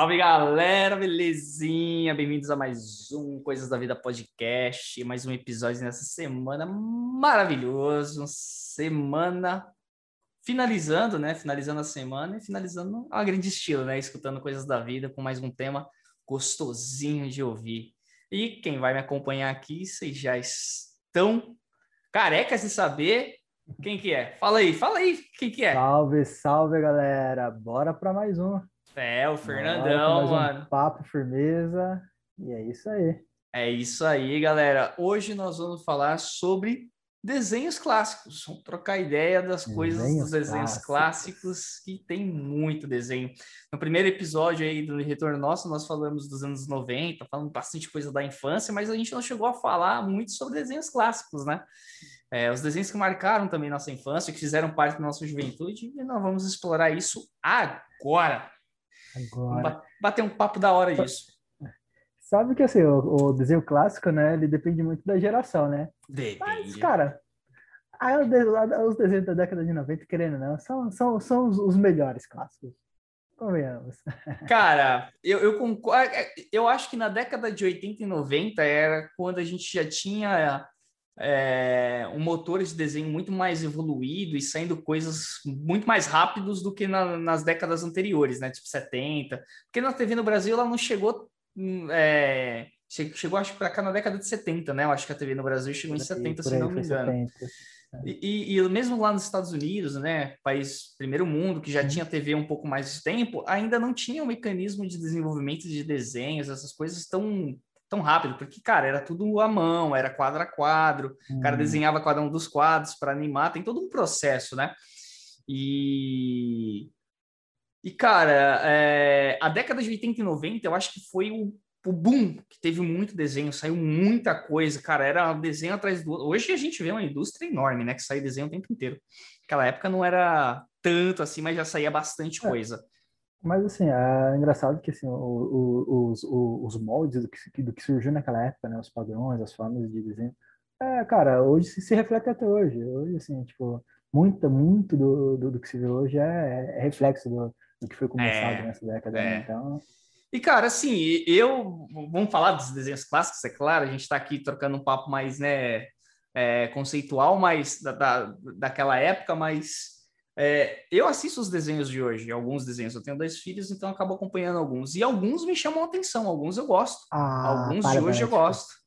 Salve galera, belezinha? Bem-vindos a mais um Coisas da Vida Podcast, mais um episódio nessa semana maravilhoso, semana finalizando, né? Finalizando a semana e finalizando a grande estilo, né? Escutando Coisas da Vida com mais um tema gostosinho de ouvir. E quem vai me acompanhar aqui, vocês já estão carecas de saber quem que é. Fala aí, fala aí, quem que é? Salve, salve galera, bora para mais um. É, o Fernandão, mano. Um papo, firmeza. E é isso aí. É isso aí, galera. Hoje nós vamos falar sobre desenhos clássicos. Vamos trocar ideia das desenhos coisas dos desenhos clássicos. clássicos, que tem muito desenho. No primeiro episódio aí do Retorno Nosso, nós falamos dos anos 90, falando bastante coisa da infância, mas a gente não chegou a falar muito sobre desenhos clássicos, né? É, os desenhos que marcaram também nossa infância, que fizeram parte da nossa juventude, e nós vamos explorar isso agora. Agora. Bater um papo da hora disso. Sabe que assim, o, o, desenho clássico, né? Ele depende muito da geração, né? Depende. Mas, cara, os desenhos da década de 90, querendo não, são, são, são os, os melhores clássicos. Convenhamos. Cara, eu, eu concordo. É, é, eu acho que na década de 80 e 90 era quando a gente já tinha é, um motor de desenho muito mais evoluído e saindo coisas muito mais rápidos do que na, nas décadas anteriores, né? Tipo 70. Porque na TV no Brasil ela não chegou. Hum, é, chegou, acho, para cá na década de 70, né? Eu acho que a TV no Brasil chegou em 70, se não me engano. 70. E, e, mesmo lá nos Estados Unidos, né, país primeiro mundo, que já tinha TV um pouco mais de tempo, ainda não tinha um mecanismo de desenvolvimento de desenhos, essas coisas tão tão rápido, porque, cara, era tudo à mão, era quadro a quadro, o cara uhum. desenhava cada um dos quadros para animar, tem todo um processo, né? E, e cara, é... a década de 80 e 90 eu acho que foi o, o boom, que teve muito desenho, saiu muita coisa, cara, era desenho atrás do. Hoje a gente vê uma indústria enorme, né, que sai desenho o tempo inteiro. Naquela época não era tanto assim, mas já saía bastante é. coisa. Mas, assim, é engraçado que, assim, o, o, os, os moldes do que, do que surgiu naquela época, né? Os padrões, as formas de desenho. É, cara, hoje se, se reflete até hoje. Hoje, assim, tipo, muito, muito do, do, do que se vê hoje é, é reflexo do, do que foi começado é, nessa década. Né? É. Né? Então... E, cara, assim, eu... Vamos falar dos desenhos clássicos, é claro. A gente está aqui trocando um papo mais, né, é, conceitual, mais da, da, daquela época, mas é, eu assisto os desenhos de hoje, alguns desenhos. Eu tenho dois filhos, então acabo acompanhando alguns. E alguns me chamam a atenção, alguns eu gosto. Ah, alguns de hoje eu gosto.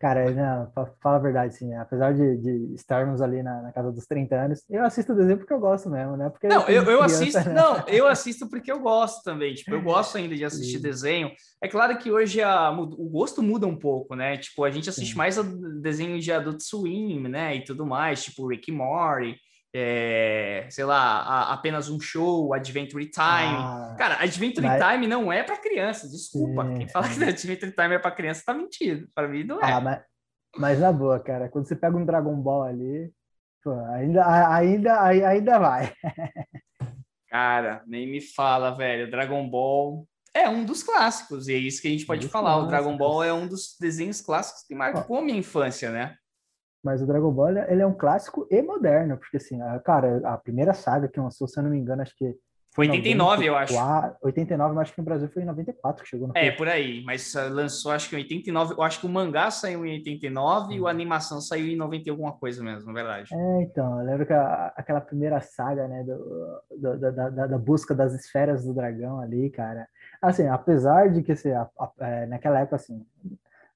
Cara, não, fala a verdade, sim. Apesar de, de estarmos ali na, na, casa dos 30 anos, eu assisto o desenho porque eu gosto mesmo, né? Porque não, eu, eu criança, assisto, né? não, eu assisto porque eu gosto também. Tipo, eu gosto ainda de assistir sim. desenho. É claro que hoje a, o gosto muda um pouco, né? Tipo, a gente assiste sim. mais a desenho de Adult Swim, né? E tudo mais, tipo Rick Morty é, sei lá, a, apenas um show, Adventure Time. Ah, Cara, Adventure mas... Time não é para criança, desculpa. Sim, Quem fala que Adventure Time é para criança tá mentindo. Para mim não é. Ah, mas, mas na boa, cara, quando você pega um Dragon Ball ali, pô, ainda, ainda, ainda vai. Cara, nem me fala, velho. Dragon Ball é um dos clássicos, e é isso que a gente pode falar. O Dragon Ball é um dos desenhos clássicos que marcou a minha infância, né? Mas o Dragon Ball, ele é um clássico e moderno, porque assim, a, cara, a primeira saga que lançou, se eu não me engano, acho que foi 89, 94, eu acho. 89, mas acho que no Brasil foi em 94 que chegou no É, por aí, mas lançou acho que em 89, eu acho que o mangá saiu em 89 e a animação saiu em 90 e alguma coisa mesmo, na verdade. É, então, eu lembro que a, aquela primeira saga, né, do, do, da, da, da, busca das esferas do dragão ali, cara, assim, apesar de que, assim, a, a, é, naquela época, assim,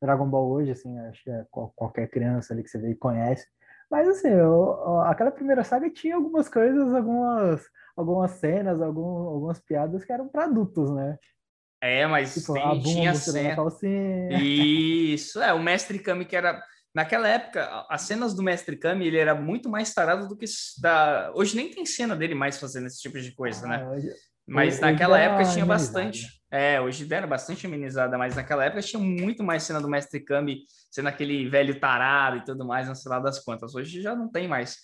Dragon Ball hoje, assim, acho que é qualquer criança ali que você vê e conhece. Mas, assim, eu, aquela primeira saga tinha algumas coisas, algumas, algumas cenas, algum, algumas piadas que eram para adultos, né? É, mas tipo, tem, tinha cena... Isso, é, o Mestre Kami que era... Naquela época, as cenas do Mestre Kami, ele era muito mais tarado do que da... Hoje nem tem cena dele mais fazendo esse tipo de coisa, né? ah, né? Hoje... Mas hoje naquela época tinha bastante. É, hoje era bastante amenizada, mas naquela época tinha muito mais cena do Mestre Kami sendo aquele velho tarado e tudo mais, não sei lá das quantas. Hoje já não tem mais.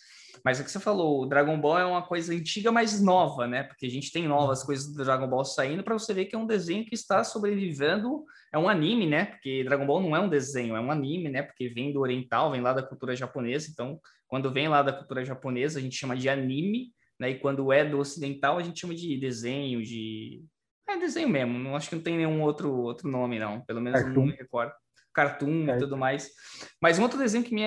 Mas é o que você falou, o Dragon Ball é uma coisa antiga, mas nova, né? Porque a gente tem novas coisas do Dragon Ball saindo para você ver que é um desenho que está sobrevivendo. É um anime, né? Porque Dragon Ball não é um desenho, é um anime, né? Porque vem do oriental, vem lá da cultura japonesa. Então, quando vem lá da cultura japonesa, a gente chama de anime, né? E quando é do ocidental, a gente chama de desenho, de É desenho mesmo, não acho que não tem nenhum outro, outro nome, não. Pelo menos Cartoon. não me recordo. Cartoon, Cartoon, e tudo mais. Mas um outro desenho que me,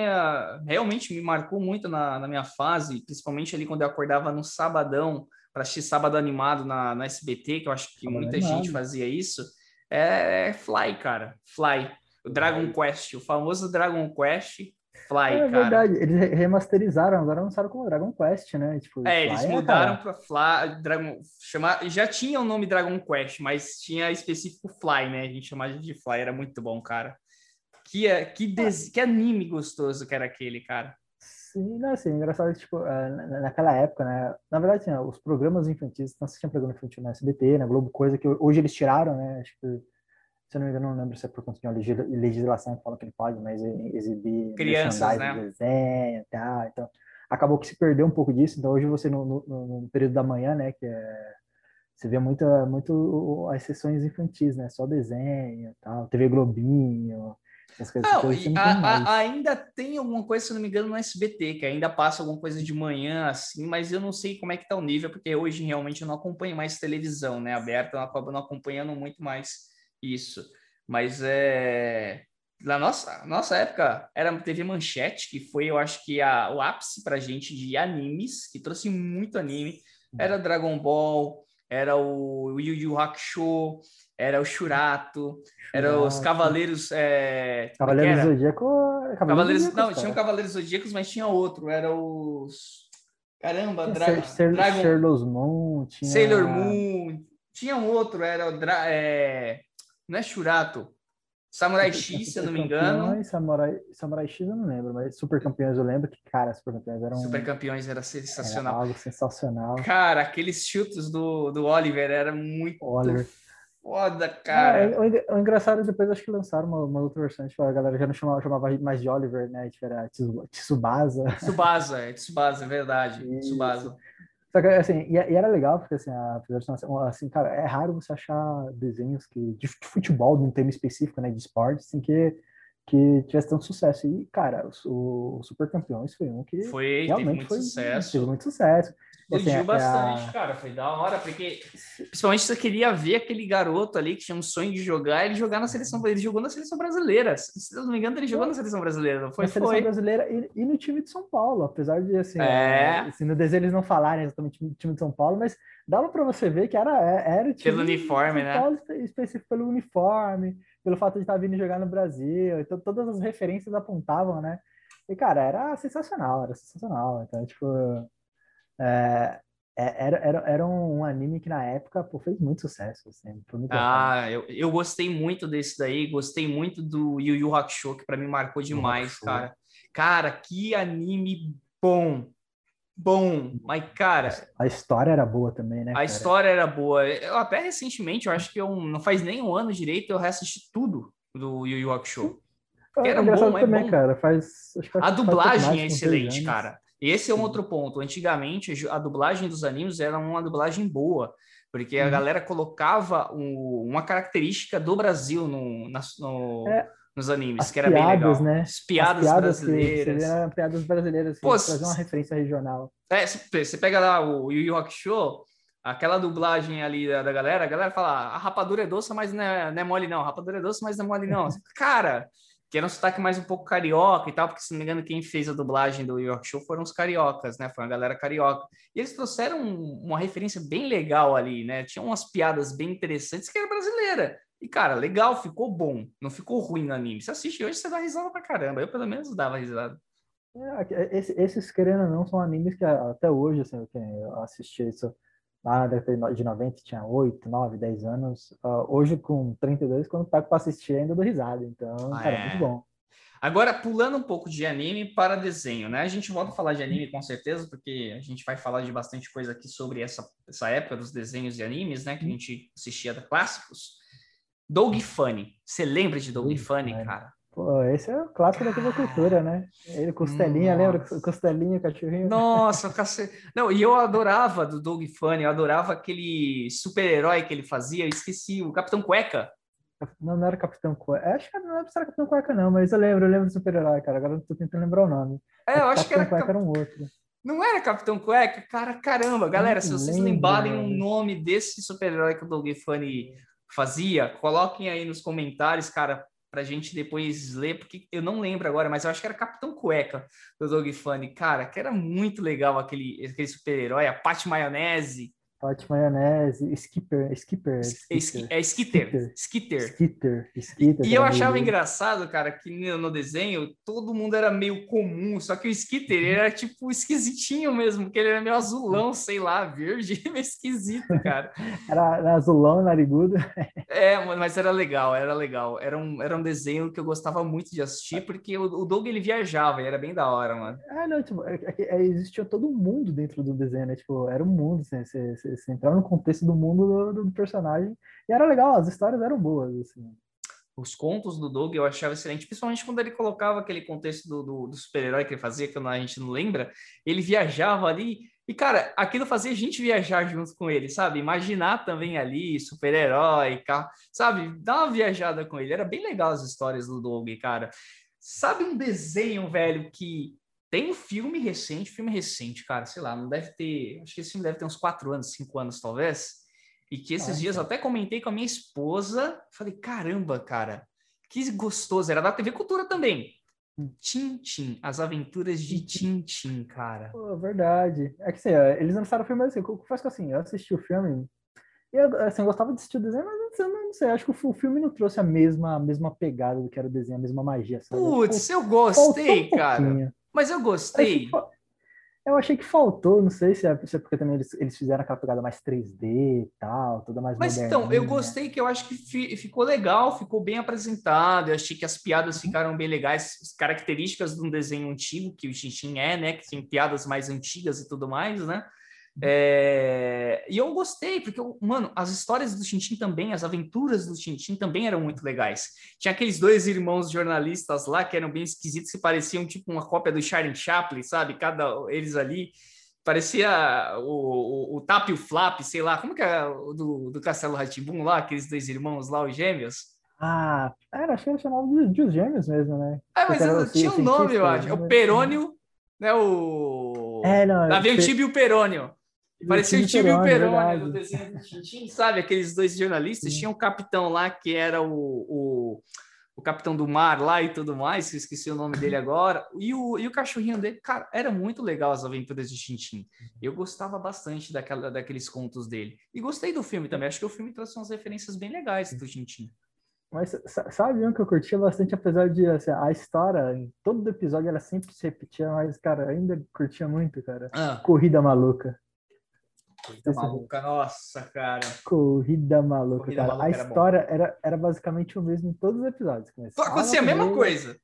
realmente me marcou muito na, na minha fase, principalmente ali quando eu acordava no sabadão, para assistir sábado animado na, na SBT, que eu acho que muita animado. gente fazia isso, é, é Fly, cara. Fly. O Dragon Quest, o famoso Dragon Quest Fly, é, cara. verdade, eles remasterizaram, agora lançaram como Dragon Quest, né? Tipo, é, eles mudaram para Fly, Dragon, chamar, já tinha o nome Dragon Quest, mas tinha específico Fly, né? A gente chamava de Fly, era muito bom, cara. Que, é, que, des... que anime gostoso que era aquele, cara. Sim, não, assim, engraçado, tipo, é, naquela época, né, na verdade, assim, os programas infantis, não tinha programa infantil na SBT, na Globo, coisa que hoje eles tiraram, né, acho que, se eu não me engano, não lembro se é por conta de uma legislação que fala que ele pode, mas exibir crianças, né, desenho tal, então, acabou que se perdeu um pouco disso, então hoje você, no, no, no período da manhã, né, que é, você vê muita, muito as sessões infantis, né, só desenho e tal, TV Globinho, não, a, a, ainda tem alguma coisa, se não me engano, no SBT, que ainda passa alguma coisa de manhã, assim, mas eu não sei como é que tá o nível, porque hoje realmente eu não acompanho mais televisão, né? Aberta, eu acabo não acompanhando muito mais isso. Mas é. Na nossa, nossa época, era TV Manchete, que foi, eu acho que, a, o ápice pra gente de animes, que trouxe muito anime. Era Dragon Ball, era o Yu Yu Hakusho, era o Churato, era os Cavaleiros. É... Cavaleiros é Zodíaco. Cavaleiros, Cavaleiros Zodíacos, não, tinha um Cavaleiros Zodíacos, mas tinha outro, era os. Caramba, Dra Dragon. Sailor Moon. Tinha... Sailor Moon. Tinha um outro, era o. Dra... É... Não é Churato. Samurai X, se eu não me engano. Samurai, Samurai X eu não lembro, mas Super Campeões eu lembro que, cara, Super Campeões eram. Super Campeões era sensacional. Era algo sensacional. Cara, aqueles chutes do, do Oliver era muito Oliver foda, cara. É, o, o, engraçado é depois acho que lançaram uma, uma outra versão, tipo, a galera já não chamava, chamava mais de Oliver, né? Tipo, era Tsubasa. Tsubasa, é Tsubasa, é verdade. Isso. Tsubasa. Só que, assim, e, e, era legal, porque, assim, a versão, assim, cara, é raro você achar desenhos que, de futebol, de um tema específico, né, de esporte, assim, que que tivesse tanto sucesso. E, cara, o, o Super Campeões foi um que foi, realmente teve muito foi, sucesso. Teve muito sucesso. Explodiu assim, bastante, a... cara. Foi da hora, porque principalmente você queria ver aquele garoto ali que tinha um sonho de jogar, ele jogar na seleção. Ele jogou na seleção brasileira. Se eu não me engano, ele jogou na seleção brasileira, não foi? Na seleção foi. brasileira e, e, no time de São Paulo, apesar de assim, é... assim, no desenho eles não falarem exatamente o time de São Paulo, mas dava para você ver que era, é, era o time pelo uniforme, né? Paulo, específico pelo uniforme pelo fato de estar vindo jogar no Brasil, então todas as referências apontavam, né? E, cara, era sensacional, era sensacional. Então, tipo, é, é era, era, era um anime que na época pô, fez muito sucesso. Assim, muito ah, eu, eu gostei muito desse daí, gostei muito do Yu Yu Hakusho, que para mim marcou demais, cara. Cara, que anime bom! bom, mas cara. A história era boa também, né? A cara? história era boa. Eu até recentemente, eu acho que eu não faz nem um ano direito, eu reassisti tudo do Yu Yu Hakusho. É, era bom, é também, bom. cara. Faz, a dublagem é excelente, cara. Esse é um outro ponto. Antigamente, a dublagem dos animes era uma dublagem boa, porque a hum. galera colocava um, uma característica do Brasil no, no, é nos animes, que era piadas, bem legal. Né? As piadas, As piadas brasileiras. eram piadas brasileiras, assim, Pô, trazer uma referência regional. É, você pega lá o Yu Yu Hakusho, aquela dublagem ali da, da, galera, a galera fala, a rapadura é doce, mas não é, não é mole não, a rapadura é doce, mas não é mole não. Cara, que era um sotaque mais um pouco carioca e tal, porque se não me engano quem fez a dublagem do York Show foram os cariocas, né? Foi uma galera carioca. E eles trouxeram uma referência bem legal ali, né? Tinha umas piadas bem interessantes que era brasileira. E, cara, legal, ficou bom. Não ficou ruim no anime. Você assiste hoje, você dá risada pra caramba. Eu, pelo menos, dava risada. É, esses, querendo ou não, são animes que até hoje, assim, eu assisti isso lá na década de 90, tinha 8, 9, 10 anos. Uh, hoje, com 32, quando pego pra assistir, ainda dou risada. Então, ah, cara, é. muito bom. Agora, pulando um pouco de anime para desenho, né? A gente volta a falar de anime com certeza, porque a gente vai falar de bastante coisa aqui sobre essa, essa época dos desenhos e animes, né? Que a uhum. gente assistia da clássicos. Doug Funny. Você lembra de Doug, Doug Funny, cara? Pô, esse é o clássico da cultura, né? Ele, Costelinha, Nossa. lembra? Costelinha, cachorrinho. Nossa, cace... Não, e eu adorava do Doug Funny, eu adorava aquele super-herói que ele fazia, eu esqueci, o Capitão Cueca. Não, não era Capitão Cueca. Acho que não era Capitão Cueca, não, mas eu lembro, eu lembro do super-herói, cara. Agora eu tô tentando lembrar o nome. É, eu acho Capitão que era. Cueca era um outro. Não era Capitão Cueca? Cara, caramba, galera, se vocês lembro, lembrarem o nome desse super-herói que o Doug Funny fazia, coloquem aí nos comentários, cara, pra gente depois ler, porque eu não lembro agora, mas eu acho que era Capitão Cueca do Doug Funny. Cara, que era muito legal aquele, aquele super-herói, a Pat Maionese. Hot maionese, skipper, skipper. É skipper. É skitter. Skitter. Skitter. skitter e eu achava engraçado, cara, que no desenho todo mundo era meio comum, só que o Skitter era tipo esquisitinho mesmo, porque ele era meio azulão, sei lá, verde, meio esquisito, cara. era, era azulão, narigudo. é, mas era legal, era legal. Era um, era um desenho que eu gostava muito de assistir, porque o, o Doug ele viajava e era bem da hora, mano. Ah, não, tipo, é, é, é existia todo mundo dentro do desenho, né? Tipo, era um mundo, assim, você, você você entrava no contexto do mundo do, do, personagem. E era legal, as histórias eram boas, assim. Os contos do Doug eu achava excelente, principalmente quando ele colocava aquele contexto do, do, do super-herói que ele fazia, que a gente não lembra. Ele viajava ali, e cara, aquilo fazia a gente viajar junto com ele, sabe? Imaginar também ali, super-herói, carro, sabe? Dar uma viajada com ele. Era bem legal as histórias do Doug, cara. Sabe um desenho, velho, que tem um filme recente, filme recente, cara, sei lá, não deve ter. Acho que esse filme deve ter uns quatro anos, cinco anos, talvez. E que esses dias eu até comentei com a minha esposa. Falei, caramba, cara, que gostoso. Era da TV Cultura também. Tintin, as aventuras de Tintin, cara. Pô, verdade. É que assim, eles lançaram o filme assim, eu que assim, eu assisti o filme e assim, eu gostava de assistir o desenho, mas eu não sei, acho que o filme não trouxe a mesma, a mesma pegada do que era o desenho, a mesma magia, sabe? Putz, eu gostei, um cara. Mas eu gostei. Eu achei que faltou, não sei se é, se é porque também eles, eles, fizeram aquela pegada mais 3D e tal, toda mais Mas então, eu gostei que eu acho que fi, ficou legal, ficou bem apresentado, eu achei que as piadas uhum. ficaram bem legais, características de um desenho antigo, que o Xinxin é, né, que tem piadas mais antigas e tudo mais, né? É... E eu gostei, porque, mano, as histórias do Tintin também, as aventuras do Tintin também eram muito legais. Tinha aqueles dois irmãos jornalistas lá que eram bem esquisitos, que pareciam tipo uma cópia do Charlie Chaplin, sabe? Cada eles ali. Parecia o, o, o Tap e o Flap, sei lá, como que é o do, do Castelo Ratibum lá, aqueles dois irmãos lá, os gêmeos? Ah, era, acho que era chamado de, de os gêmeos mesmo, né? É, mas tinha um nome, eu acho. É o Perônio, né? O. É, não. Lá vem o Tibio Perônio. Parecia o Tibio e o Peroni do desenho do Tintin, sabe? Aqueles dois jornalistas. Sim. Tinha um capitão lá que era o, o, o, capitão do mar lá e tudo mais, que eu esqueci o nome dele agora. E o, e o cachorrinho dele, cara, era muito legal as aventuras de Tintin. Eu gostava bastante daquela, daqueles contos dele. E gostei do filme também. Acho que o filme trouxe umas referências bem legais do Tintin. Mas sabe um que eu curtia bastante, apesar de assim, a história, em todo episódio ela sempre se repetia, mas, cara, ainda curtia muito, cara. Ah. Corrida Maluca. Corrida maluca, nossa, cara. Corrida maluca, Corrida cara. Maluca a história era, era, era, basicamente o mesmo em todos os episódios. Começava Acontecia a mesma coisa.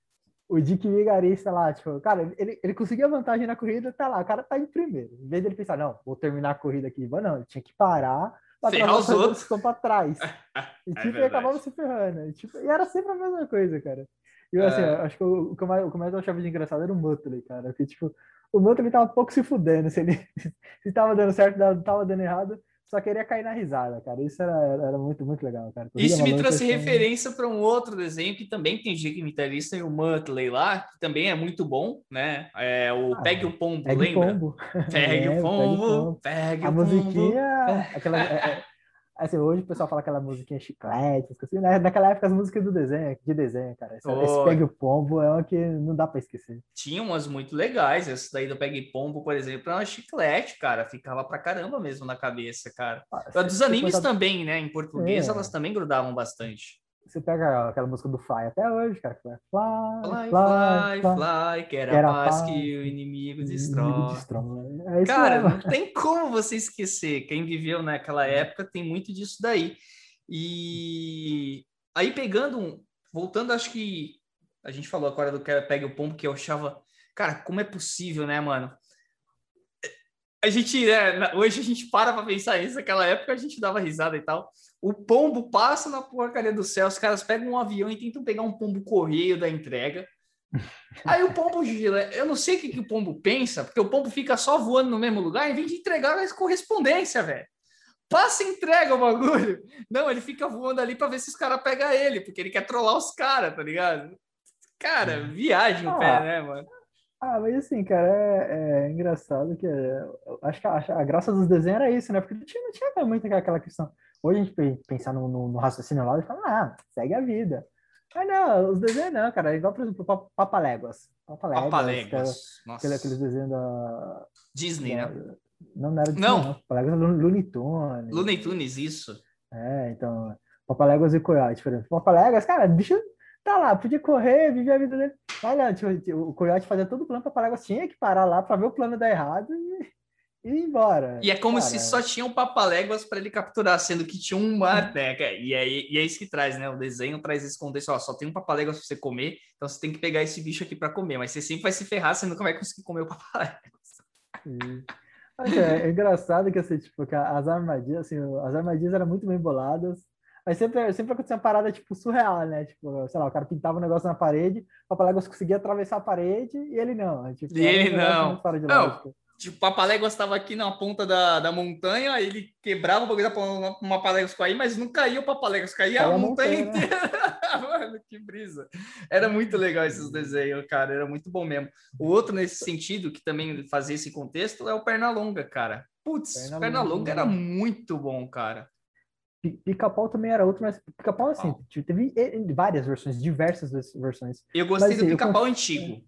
O Dick Vigarista lá, tipo, cara, ele, ele conseguia vantagem na corrida, tá lá, o cara tá em primeiro. Em vez dele pensar, não, vou terminar a corrida aqui, mas não, ele tinha que parar pra Ferrar os outros. Ficam pra trás. E, é tipo, é acabava se ferrando. E, tipo, e era sempre a mesma coisa, cara. E eu, assim, é... acho que o, o, que eu mais, o que eu mais achava de engraçado era o Muttley, cara. Porque, tipo, o também tava um pouco se fudendo. Se ele se tava dando certo, tava dando errado, só queria cair na risada, cara. Isso era, era muito, muito legal, cara. Corrida Isso me trouxe assim... referência para um outro desenho que também tem Vitalista e o Muttley lá, que também é muito bom, né? É o ah, Pegue o Pombo, pegue lembra? Pombo. Pegue, é, o pombo, pegue o Pombo, A musiquinha, aquela, é, é Assim, hoje o pessoal fala aquela musiquinha chiclete, assim, né? naquela época as músicas do desenho, de desenho, cara. Esse, oh. esse Pegue o Pombo é uma que não dá para esquecer. Tinha umas muito legais, essa daí do Pegue Pombo, por exemplo, é uma chiclete, cara. Ficava pra caramba mesmo na cabeça, cara. Ah, dos animes também, né? Em português, é. elas também grudavam bastante. Você pega aquela música do Fly até hoje, cara. Fly, fly, fly, fly, fly, fly que era, era a paz, que o inimigo destrói. Destrói. É cara, não tem como você esquecer. Quem viveu naquela época tem muito disso daí. E aí pegando um, voltando, acho que a gente falou agora do que pega o pombo que eu achava, cara, como é possível, né, mano? A gente, né, hoje a gente para pra pensar isso, naquela época a gente dava risada e tal. O pombo passa na porcaria do céu, os caras pegam um avião e tentam pegar um pombo correio da entrega. Aí o pombo. Eu não sei o que, que o pombo pensa, porque o pombo fica só voando no mesmo lugar em vez de entregar a correspondência, velho. Passa e entrega o bagulho. Não, ele fica voando ali para ver se os caras pegam ele, porque ele quer trollar os caras, tá ligado? Cara, viagem o ah, pé, né, mano? Ah, mas assim, cara, é, é engraçado que é, acho que a, a, graça dos desenhos era isso, né? Porque não tinha, não tinha muito aquela questão. Hoje a gente pensar no, no, no raciocínio lá e fala, ah, segue a vida. Mas não, os desenhos não, cara. Igual, por exemplo, Papaléguas. Papaléguas. Papaléguas. Aquele, aqueles desenhos da. Disney, da, né? Não, não era Disney, não. não. Papaléguas Looney Tunes. Looney Tunes, isso. É, então. Papaléguas e Coyote, por exemplo. Papaléguas, cara, bicho tá lá, podia correr, viver a vida dele. Olha, tipo, o Coyote fazia todo o plano, Papaléguas tinha que parar lá para ver o plano dar errado e e ir embora. E é como cara. se só tinha um papaléguas para ele capturar, sendo que tinha um mar, né? E é, e é isso que traz, né? O desenho traz esse contexto, ó, só tem um papaléguas para você comer, então você tem que pegar esse bicho aqui para comer, mas você sempre vai se ferrar, você nunca vai conseguir comer o papaléguas. É, é, engraçado que assim, tipo, que as armadilhas, assim, as armadilhas eram muito bem boladas, mas sempre, sempre acontecia uma parada, tipo, surreal, né? Tipo, sei lá, o cara pintava um negócio na parede, o Papaléguas conseguia atravessar a parede e ele não. Tipo, e ele não. Não, Tipo, o Papaléguas estava aqui na ponta da, da montanha, ele quebrava o bagulho da Papaléguas cair, mas não caía o Papaléguas, caía a, a montanha, montanha inteira. Mano, que brisa. Era muito legal esses desenhos, cara, era muito bom mesmo. O outro, nesse sentido, que também fazia esse contexto, é o Pernalonga, cara. Putz, Pernalonga, Pernalonga era muito bom, cara. Pica-pau também era outro, mas pica-pau, assim, teve várias versões, diversas versões. Eu gostei mas, do assim, pica-pau antigo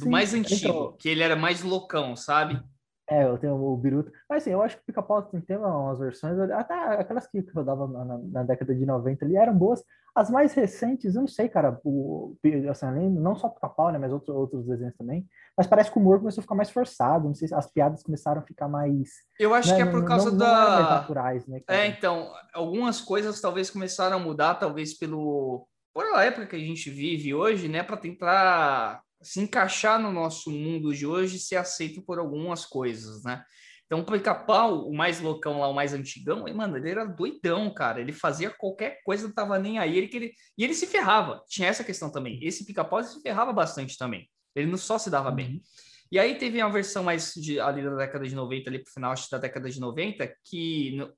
do mais antigo, então, que ele era mais loucão, sabe? É, eu tenho o Biruta. Mas assim, eu acho que o Pica-Pau tem umas versões, até aquelas que rodavam na, na, década de 90 ali eram boas. As mais recentes, eu não sei, cara, o, assim, não só o Pica-Pau, né, mas outros, outros desenhos também. Mas parece que o humor começou a ficar mais forçado, não sei se as piadas começaram a ficar mais. Eu acho né, que é por causa não, da. Não naturais, né? Cara? É, então, algumas coisas talvez começaram a mudar, talvez pelo. Por a época que a gente vive hoje, né, para tentar se encaixar no nosso mundo de hoje ser aceito por algumas coisas, né? Então, o pica-pau, o mais loucão lá, o mais antigão, mano, ele era doidão, cara. Ele fazia qualquer coisa, não tava nem aí. Ele, ele, e ele se ferrava. Tinha essa questão também. Esse pica-pau se ferrava bastante também. Ele não só se dava uhum. bem. E aí teve uma versão mais de, ali da década de 90, ali pro final acho, da década de 90, que no,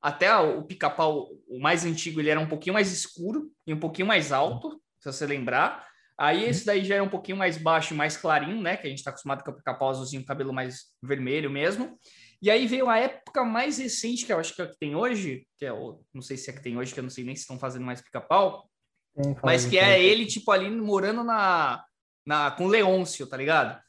até o pica-pau, o mais antigo, ele era um pouquinho mais escuro e um pouquinho mais alto, se você lembrar. Aí esse daí já é um pouquinho mais baixo e mais clarinho, né? Que a gente está acostumado com o pica-pau azulzinho, cabelo mais vermelho mesmo. E aí veio a época mais recente, que eu acho que é o que tem hoje, que é o, não sei se é que tem hoje, que eu não sei nem se estão fazendo mais pica-pau, mas que é ele, tipo, ali morando na, na, com o Leôncio, tá ligado?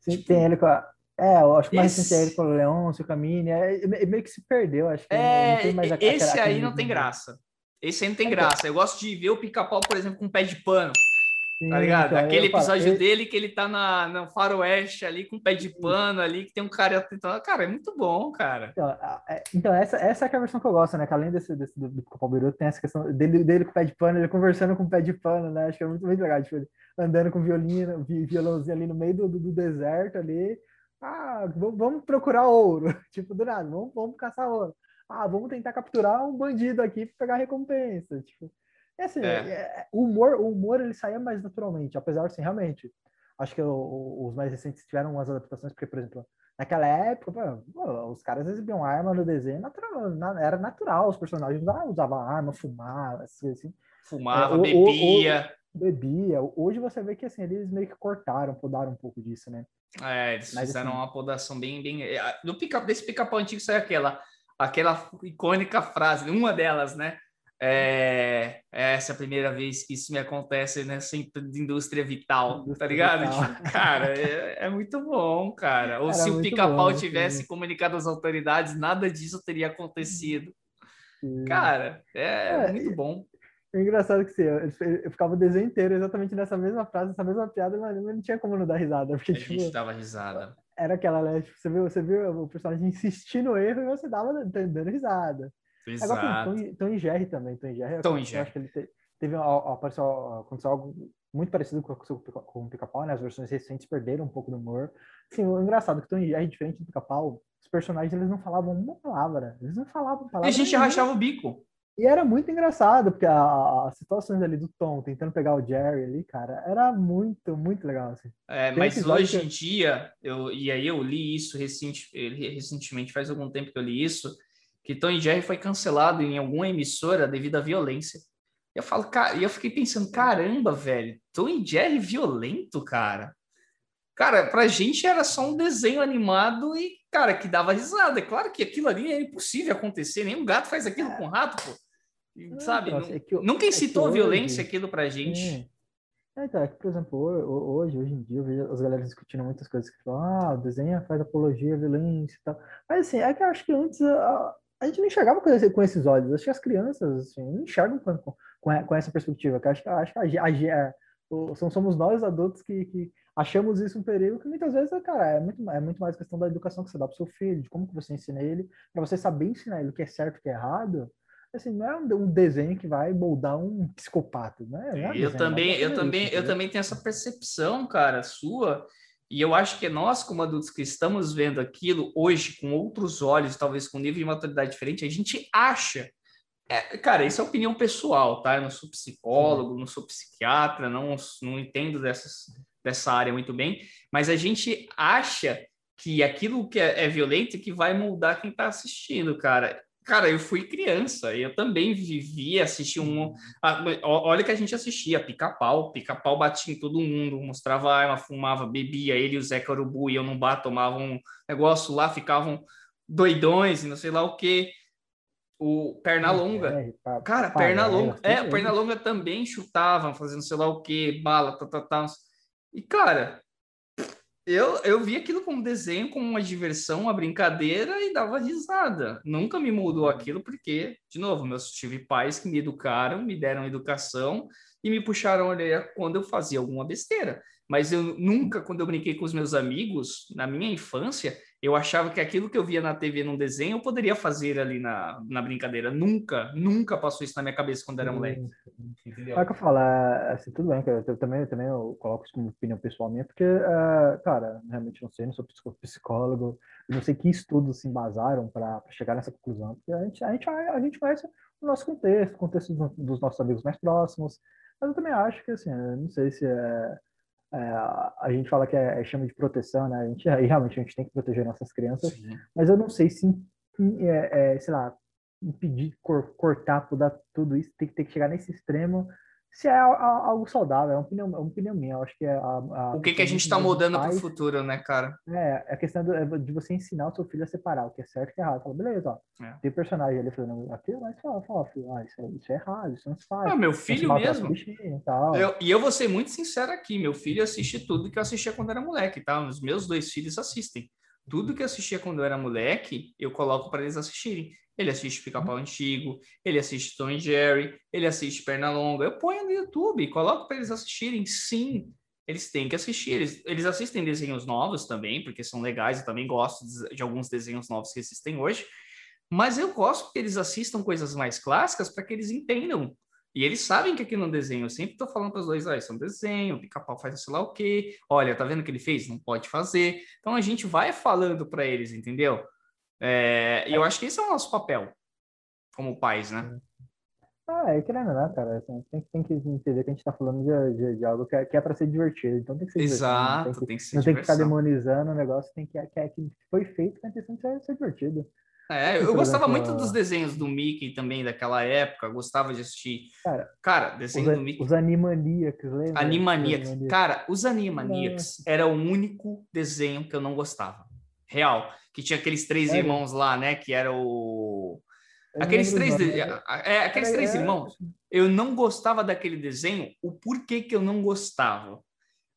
Sim, tipo, tem ele com a... É, eu acho que mais recente é ele com o Leôncio, com a Mini, é, meio que se perdeu, acho que é, não tem mais a, Esse aí não tem graça. Esse aí não tem graça. Eu gosto de ver o pica-pau, por exemplo, com pé de pano. Sim, tá ligado? Aquele episódio dele que ele tá na, no faroeste ali com o pé de pano ali, que tem um cara tentando. Cara, é muito bom, cara. Então, é, então essa, essa é a versão que eu gosto, né? Que além desse, desse do, do tem essa questão dele, dele com o pé de pano, ele conversando com o pé de pano, né? Acho que é muito, muito legal. Tipo, ele andando com violino, violãozinho ali no meio do, do, do deserto ali. Ah, vamos procurar ouro. tipo, do nada, vamos, vamos caçar ouro. Ah, vamos tentar capturar um bandido aqui para pegar recompensa. Tipo, é assim, é. É, o humor, o humor ele saía mais naturalmente, apesar de, assim, realmente, acho que o, os mais recentes tiveram umas adaptações, porque, por exemplo, naquela época, pô, os caras exibiam arma no desenho, natural, na, era natural, os personagens usavam, usavam arma, fumavam, assim. Fumava, é, bebia. O, o, bebia. Hoje você vê que, assim, eles meio que cortaram, podaram um pouco disso, né? É, eles Mas, fizeram assim, uma podação bem, bem... No pica, desse pica-pau antigo saiu aquela, aquela icônica frase, uma delas, né? É, essa é a primeira vez que isso me acontece nessa indústria vital, indústria tá ligado? Vital. Cara, é, é, muito bom, cara. Ou Era se o pica-pau tivesse comunicado às autoridades, nada disso teria acontecido. Sim. Cara, é, é, muito bom. É engraçado que sim, eu, eu, ficava o desenho inteiro exatamente nessa mesma frase, essa mesma piada, mas não tinha como não dar risada. Porque, a tipo, gente dava risada. Era aquela, né? Tipo, você, viu, você viu o personagem insistir no erro e você dava dando risada. Exato. Agora, Tom, Tom e Jerry também. Tom Jerry, Tom e Jerry. acho que ele te, teve, apareceu, aconteceu algo muito parecido com, com o Pica-Pau, né? As versões recentes perderam um pouco do humor. Sim, o engraçado é que Tom Jerry, diferente do Pica-Pau, os personagens eles não falavam uma palavra. Eles não falavam palavra. E a gente nenhuma. rachava o bico. E era muito engraçado, porque as situações ali do Tom tentando pegar o Jerry ali, cara, era muito, muito legal. Assim. É, mas hoje que... em dia, eu, e aí eu li isso recente, recentemente, faz algum tempo que eu li isso, que Tom e Jerry foi cancelado em alguma emissora devido à violência. Eu falo, cara, e eu fiquei pensando, caramba, velho, Tom e Jerry violento, cara. Cara, pra gente era só um desenho animado e, cara, que dava risada. É claro que aquilo ali é impossível acontecer, nenhum gato faz aquilo é. com rato, pô. E, sabe? Nossa, é nunca incitou é violência hoje, aquilo pra gente. É, então, é que, por exemplo, hoje, hoje em dia, eu vejo as galera discutindo muitas coisas que falam, ah, o desenho faz apologia à violência e tal. Mas, assim, é que eu acho que antes a, a gente não enxergava com, esse, com esses olhos. Acho que as crianças, assim, não enxergam com, com, com essa perspectiva. Que acho, acho que a, a, a, somos nós adultos que, que achamos isso um perigo, que muitas vezes, cara, é muito, é muito mais questão da educação que você dá para o seu filho, de como que você ensina ele, para você saber ensinar ele o que é certo e o que é errado assim, não é um, desenho que vai moldar um psicopata, né? É eu desenho, também, eu também, isso, eu né? também tenho essa percepção, cara, sua. E eu acho que nós, como adultos que estamos vendo aquilo hoje com outros olhos, talvez com um nível de maturidade diferente, a gente acha. É, cara, isso é opinião pessoal, tá? Eu não sou psicólogo, não sou psiquiatra, não, não entendo dessas, dessa área muito bem, mas a gente acha que aquilo que é, é violento que vai moldar quem está assistindo, cara. Cara, eu fui criança, eu também vivi, assisti um. olha que a gente assistia, pica-pau, pica-pau batia em todo mundo, mostrava arma, fumava, bebia, ele e o Zé Urubu e eu no bar tomavam um negócio lá, ficavam doidões e não sei lá o que. O Pernalonga. Cara, Pernalonga. É, o Pernalonga também chutava, fazendo sei lá o que, bala, tá, tá, tá. E, cara, eu, eu vi aquilo como desenho, como uma diversão, uma brincadeira e dava risada. Nunca me mudou aquilo porque, de novo, meus tive pais que me educaram, me deram educação e me puxaram a orelha quando eu fazia alguma besteira. Mas eu nunca, quando eu brinquei com os meus amigos, na minha infância, eu achava que aquilo que eu via na TV num desenho eu poderia fazer ali na, na brincadeira. Nunca, nunca passou isso na minha cabeça quando era moleque. Entendeu? É que eu falo, assim, tudo bem, que eu também, também eu coloco isso como opinião pessoal minha, porque, uh, cara, realmente não sei, não sou psicólogo, não sei que estudos se embasaram para chegar nessa conclusão, porque a gente, a, gente, a gente conhece o nosso contexto, o contexto dos, dos nossos amigos mais próximos, mas eu também acho que, assim, não sei se é é, a gente fala que é, é, chama de proteção, né? A gente, realmente a gente tem que proteger nossas crianças, Sim. mas eu não sei se, é, é, sei lá, impedir, cor, cortar, podar tudo isso, tem que ter que chegar nesse extremo se é algo saudável, é uma opinião, é uma opinião minha. Eu acho que é a, a o que, que a gente está mudando para o futuro, né, cara? É, a questão do, é de você ensinar o seu filho a separar o que é certo e o que é errado. Fala, beleza, ó, é. tem personagem ali fazendo aquilo, mas fala, fala filho, ah, isso, é, isso é errado, isso não se faz. Ah, meu filho mesmo. E, tal. Eu, e eu vou ser muito sincero aqui, meu filho assiste tudo que eu assistia quando era moleque, tá? Os meus dois filhos assistem. Tudo que eu assistia quando eu era moleque, eu coloco para eles assistirem. Ele assiste Pica-Pau Antigo, ele assiste Tom e Jerry, ele assiste Pernalonga. Eu ponho no YouTube, coloco para eles assistirem. Sim, eles têm que assistir. Eles, eles assistem desenhos novos também, porque são legais. Eu também gosto de, de alguns desenhos novos que existem hoje. Mas eu gosto que eles assistam coisas mais clássicas para que eles entendam. E eles sabem que aqui no desenho, eu sempre estou falando para os dois, ah, isso é um desenho, o pica-pau faz sei lá o quê. Olha, tá vendo o que ele fez? Não pode fazer. Então a gente vai falando para eles, entendeu? É, e eu acho que esse é o nosso papel como pais, né? Ah, é querendo, né, cara? Assim, tem, tem que entender que a gente está falando de, de, de, algo que é, que é para ser divertido. Então tem que ser Exato, divertido. Tem que, tem que ser Não tem que ficar demonizando o negócio, tem que, que, que foi feito com a intenção de ser, ser divertido. É, eu gostava muito dos desenhos do Mickey também daquela época, gostava de assistir. Cara, cara desenho os, do Mickey. Os Animaniacs, lembra? Animaniacs. Cara, os Animaniacs era o único desenho que eu não gostava. Real que tinha aqueles três é. irmãos lá, né? Que era o. Aqueles três, de... é, aqueles três irmãos. Eu não gostava daquele desenho. O porquê que eu não gostava?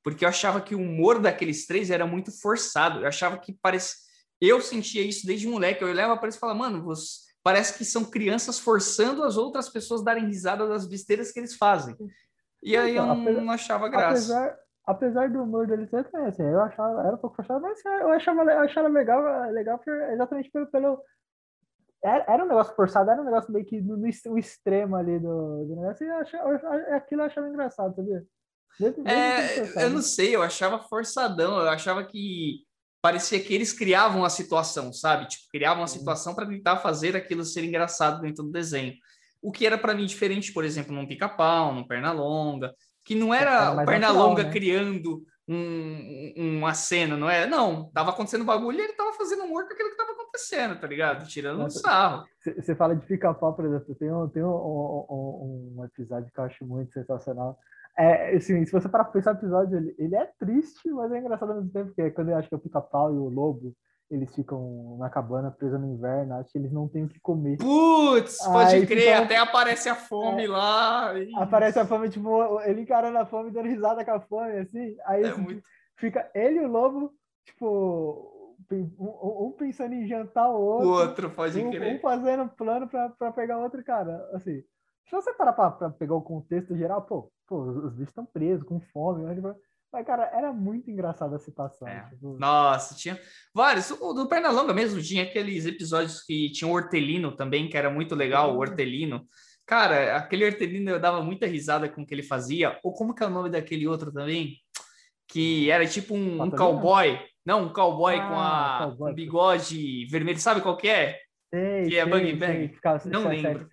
Porque eu achava que o humor daqueles três era muito forçado. Eu achava que parece. Eu sentia isso desde moleque. Eu olhava para eles e falava, mano, você... parece que são crianças forçando as outras pessoas a darem risada das besteiras que eles fazem. E aí eu não, apesar, não achava graça. Apesar, apesar do humor dele ser assim, eu achava, era um pouco forçado, mas eu achava, eu achava legal, legal exatamente pelo, pelo era, era, um negócio forçado, era um negócio meio que no, no extremo ali do, do negócio, e eu achava, aquilo eu achava engraçado, sabia? É, eu não sei, eu achava forçadão, eu achava que parecia que eles criavam a situação, sabe? Tipo, criavam a situação para tentar fazer aquilo ser engraçado dentro do desenho. O que era para mim diferente, por exemplo, num pica-pau, num perna longa, que não era o Pernalonga né? criando um, uma cena, não é? Não, tava acontecendo bagulho e ele tava fazendo humor com aquilo que tava acontecendo, tá ligado? Tirando um sarro. Você fala de pica-pau, por exemplo, tem, um, tem um, um, um, episódio que eu acho muito sensacional. É, assim, se você parar pra pensar no episódio, ele, ele é triste, mas é engraçado ao mesmo tempo, porque quando eu acho que é o pica-pau e o lobo, eles ficam na cabana presa no inverno, acho que eles não têm o que comer. Putz, pode Aí, crer, até aparece a fome é, lá. Aparece a fome, tipo, ele encarando a fome, dando risada com a fome, assim. Aí é assim, muito... fica ele e o lobo, tipo, um, um, pensando em jantar o outro. O outro, pode um, crer. Um fazendo plano pra, pra pegar outro cara. Assim, se você parar pra, pra pegar o contexto geral, pô, pô os bichos estão presos, com fome, mas, cara, era muito engraçada a situação. É. Tipo... Nossa, tinha vários. O do Pernalonga mesmo tinha aqueles episódios que tinha o Hortelino também, que era muito legal, o Hortelino. Cara, aquele Hortelino eu dava muita risada com o que ele fazia. Ou como que é o nome daquele outro também? Que era tipo um, um cowboy. Não, um cowboy ah, com a cowboy. um bigode vermelho. Sabe qual que é? Sei, que é Bang Bang. não lembro.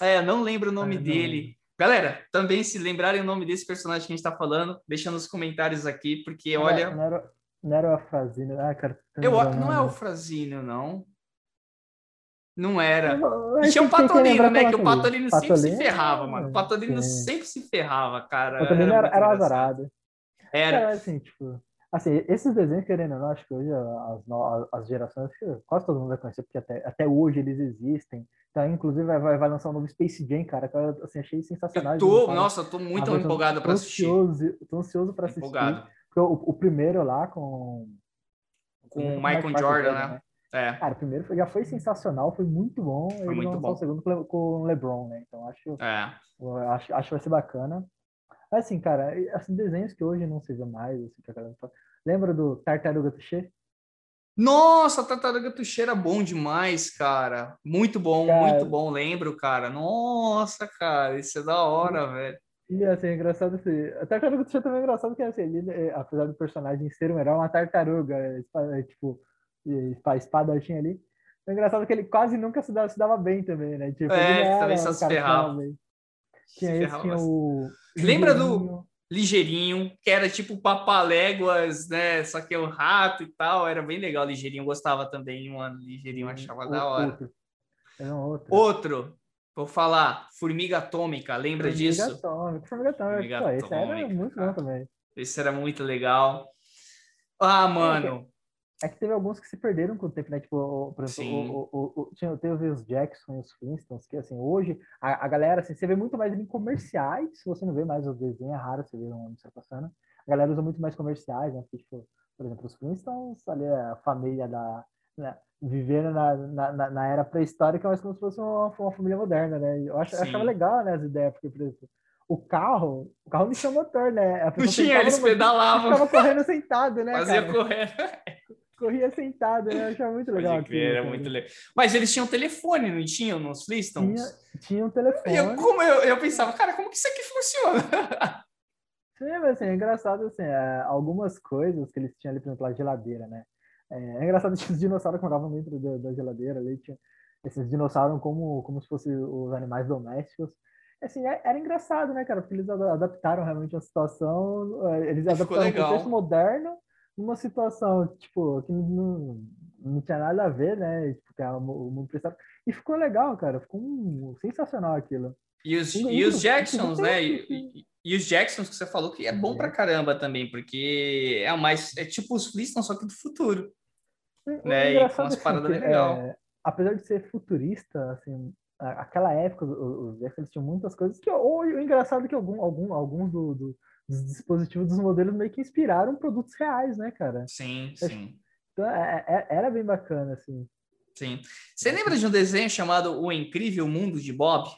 É, não lembro o nome ah, dele. Galera, também se lembrarem o nome desse personagem que a gente está falando, deixa nos comentários aqui, porque não olha. Não era, não era o Afrazino. Ah, cara, eu, não é o Frazino, não. Não era. E tinha o Patolino, né? Que o Patolino, sempre se ferrava, mano. O Patolino sim. sempre se ferrava, cara. O Patolino era, era, era azarado. Era. era assim, tipo, assim, esses desenhos, querendo ou não, acho que hoje as, as gerações, quase todo mundo vai conhecer, porque até, até hoje eles existem. Tá, inclusive vai, vai, vai lançar um novo Space Jam, cara, que eu assim, achei sensacional. Eu tô, nossa, eu tô muito ah, empolgado para assistir. Ansioso, tô ansioso para assistir. Empolgado. O, o, primeiro lá com com o Michael Jordan, né? né? É. Cara, o primeiro foi, já foi sensacional, foi muito bom. Foi muito bom. O segundo com o LeBron, né? Então acho, é. acho, acho que vai ser bacana. Mas assim, cara, assim, desenhos que hoje não se vê mais, assim, que a galera Lembra do Tartaruga Tuxê? Nossa, Tartaruga Tuxê era bom demais, cara. Muito bom, cara, muito bom, lembro, cara. Nossa, cara, isso é da hora, velho. E assim, é engraçado assim. A Tartaruga Tuxê também é engraçado que assim, ele, é, apesar do personagem ser um herói, é uma tartaruga, é, tipo, espadachim ali. É engraçado que ele quase nunca se dava, se dava bem também, né? Tipo, é, também só se ferrava. Tinha se esse, tinha o... Lembra do ligeirinho, que era tipo papaléguas, né? Só que é um rato e tal, era bem legal. Ligeirinho gostava também, mano. Ligeirinho achava o, da hora. Outro. outro. outro. Vou falar, Formiga Atômica, lembra Formiga disso? Atômica, Formiga Atômica. Formiga Pô, Esse era muito cara. bom também. Esse era muito legal. Ah, mano. É que teve alguns que se perderam com o tempo, né? Tipo, por exemplo, o, o, o, tinha, teve os Jackson e os Flintstones, que assim, hoje a, a, galera, assim, você vê muito mais em comerciais, se você não vê mais os desenhos, é raro você ver onde está passando. A galera usa muito mais comerciais, né? Porque, tipo, por exemplo, os Flintstones, ali é a família da. Né, vivendo na, na, na era pré-histórica, mas como se fosse uma, uma família moderna, né? Eu, acho, eu achava legal, né, as ideias, porque, por exemplo, o carro, o carro não tinha motor, né? A não tinha, eles pedalavam. Ficava correndo sentado, né? Fazia cara? correndo corria sentado, né? Eu achava muito legal. Pode crer, era muito legal. Mas eles tinham telefone, não tinham nos Flintstones? Tinha, tinha um telefone. Eu, como eu, eu pensava, cara, como que isso aqui funciona? Sim, mas assim, é engraçado, assim, é, algumas coisas que eles tinham ali, por exemplo, a geladeira, né? É, é engraçado que os dinossauros moravam dentro da, da geladeira ali, tinha esses dinossauros como, como se fossem os animais domésticos. Assim, é, era engraçado, né, cara? Porque eles adaptaram realmente a situação, é, eles adaptaram o contexto moderno numa situação, tipo, que não, não tinha nada a ver, né? Porque o mundo precisava. E ficou legal, cara. Ficou um, sensacional aquilo. E os, e os Jacksons, né? E, e, os Jacksons que você falou que é bom pra caramba também, porque é mais. É tipo os Flintstones, só que do futuro. É, né? E com umas assim, paradas bem legal. É, apesar de ser futurista, assim, aquela época, os Jacksons tinham muitas coisas que. Ou o engraçado é que algum, algum, alguns do, do dos dispositivos dos modelos meio que inspiraram produtos reais, né, cara? Sim, sim. Então, é, é, era bem bacana, assim. Sim. Você lembra de um desenho chamado O Incrível Mundo de Bob?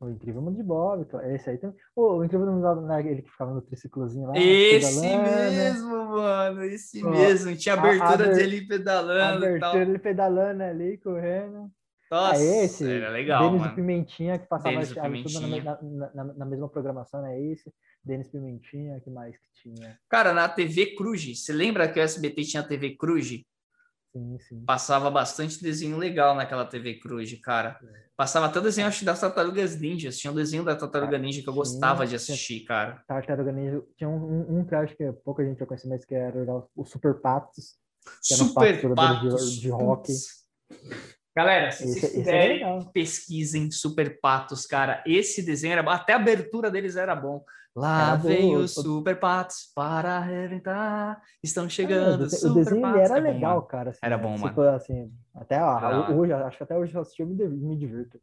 O Incrível Mundo de Bob, esse aí também. O Incrível Mundo de Bob, né, ele que ficava no triciclozinho lá. Esse mesmo, mano, esse mesmo. Tinha abertura a, a, dele pedalando. Abertura dele pedalando ali, correndo. Nossa, é esse. Era legal, Denis mano. Pimentinha, que passava tudo na, na, na, mesma programação, é esse. Denis Pimentinha, que mais que tinha? Cara, na TV Cruz, você lembra que o SBT tinha a TV Cruz? Sim, sim. Passava bastante desenho legal naquela TV Cruz, cara. É. Passava até desenho, acho, das Tartarugas Ninjas. Tinha um desenho da Tartaruga Ninja que eu gostava de assistir, cara. Tartaruga Ninja. Tinha um, um, que eu acho que pouca gente já conhece, mas que era o Super Patos. Super Patos. De, de rock. Galera, se esse, vocês quiserem, é pesquisem Super Patos, cara. Esse desenho era bom. Até a abertura deles era bom. Lá vem os Super Patos para arrebentar. Estão chegando. É, o desenho era é legal, bom, cara. Assim, era bom, tipo, mano. Assim, até ah, hoje, acho que até hoje eu assisti, eu me, me divirto.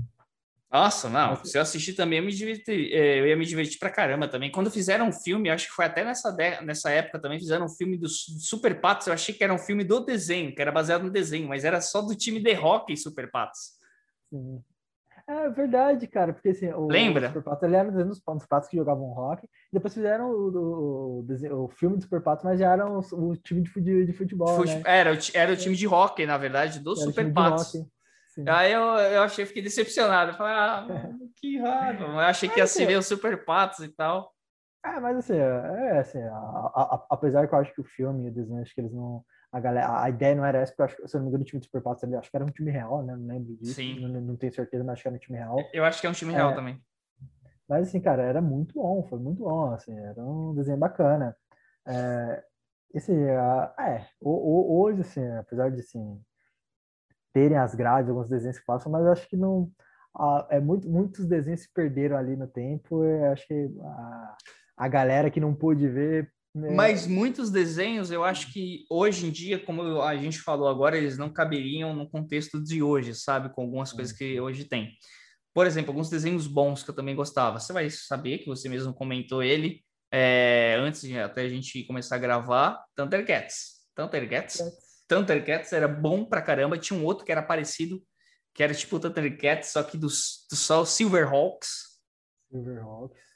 Nossa, não. Se eu assistir também, eu, me diverti, é, eu ia me divertir pra caramba também. Quando fizeram um filme, acho que foi até nessa, nessa época também, fizeram um filme dos Super Patos. Eu achei que era um filme do desenho, que era baseado no desenho, mas era só do time de hockey Super Patos. Sim. É verdade, cara, porque assim, o, Lembra? O Super Patos, ele era dos, dos patos que jogavam rock, depois fizeram o, o, o, o filme do Super Patos, mas já eram o, time de, de futebol, Fute... né? Era, era o time de rock, na verdade, do era Super Patos. Aí eu, eu achei, fiquei decepcionado. Eu falei, ah, que raro. Eu achei que ia se ver os Super Patos e tal. É, mas assim, é assim, a, a, a, apesar que eu acho que o filme e o desenho, acho que eles não. A, galera, a ideia não era essa, porque eu acho, se eu não me engano, o time do Super Patos, acho que era um time real, né? Não lembro disso. Sim. Não, não tenho certeza, mas acho que era um time real. Eu acho que é um time real é, também. Mas assim, cara, era muito bom, foi muito bom, assim, era um desenho bacana. É, esse, é, hoje, assim, apesar de, assim, terem as grades, alguns desenhos que passam, mas acho que não. é muito, muitos desenhos se perderam ali no tempo. acho que a, a galera que não pôde ver. Né... Mas muitos desenhos, eu acho que hoje em dia, como a gente falou agora, eles não caberiam no contexto de hoje, sabe? Com algumas coisas que hoje tem. Por exemplo, alguns desenhos bons que eu também gostava. Você vai saber que você mesmo comentou ele é, antes de até a gente começar a gravar. Thundercats. Thundercats. Thundercats era bom pra caramba. Tinha um outro que era parecido, que era tipo o Thundercats, só que do, do só Silverhawks. Silverhawks.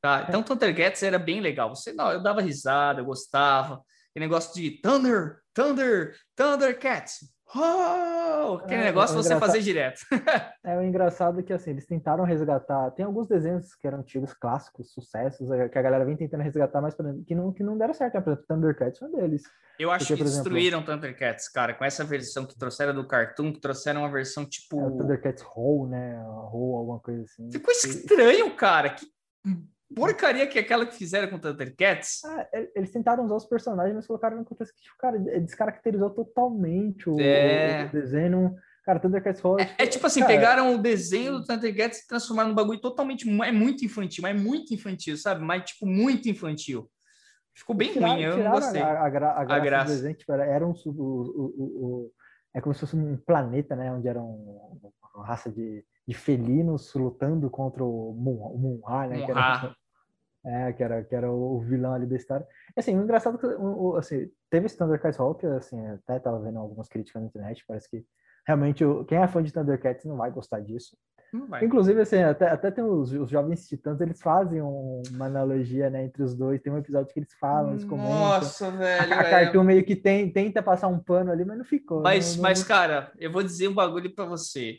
Tá, então Thundercats era bem legal. Você não, eu dava risada, eu gostava. Aquele negócio de Thunder, Thunder, Thundercats. Oh! Aquele é, negócio é você fazer direto. é o engraçado que assim, eles tentaram resgatar. Tem alguns desenhos que eram antigos, clássicos, sucessos, é, que a galera vem tentando resgatar, mas que não, que não deram certo. Né? Por exemplo, Thundercats é um deles. Eu acho Porque, que destruíram exemplo, Thundercats, cara, com essa versão que trouxeram do Cartoon, que trouxeram uma versão tipo. É, Thundercats Roll, né? Roll, alguma coisa assim. Ficou estranho, cara. Que porcaria que é aquela que fizeram com Thundercats. Ah, eles tentaram usar os personagens, mas colocaram no contexto que, cara, descaracterizou totalmente o, é... o desenho. Cara, Thundercats Roll... É, é, tipo assim, cara, pegaram o desenho do Thundercats e transformaram num bagulho totalmente... É muito infantil, mas é muito infantil, sabe? Mas, tipo, muito infantil. Ficou bem tiraram, ruim, eu não gostei. A, a, gra, a, graça, a graça. do desenho, tipo, era, era um... O, o, o, é como se fosse um planeta, né? Onde era um, uma raça de, de felinos lutando contra o Munha, né? Era, é, que era, que era o vilão ali da história. Assim, o engraçado é que o, assim, teve esse Thundercats Hulk, assim, até tava vendo algumas críticas na internet, parece que realmente quem é fã de Thundercats não vai gostar disso. Inclusive, assim, até, até tem os, os Jovens Titãs, eles fazem uma analogia, né, entre os dois. Tem um episódio que eles falam, eles comentam. Nossa, velho. A, a Cartoon meio que tem, tenta passar um pano ali, mas não ficou. Mas, não, mas cara, eu vou dizer um bagulho para você.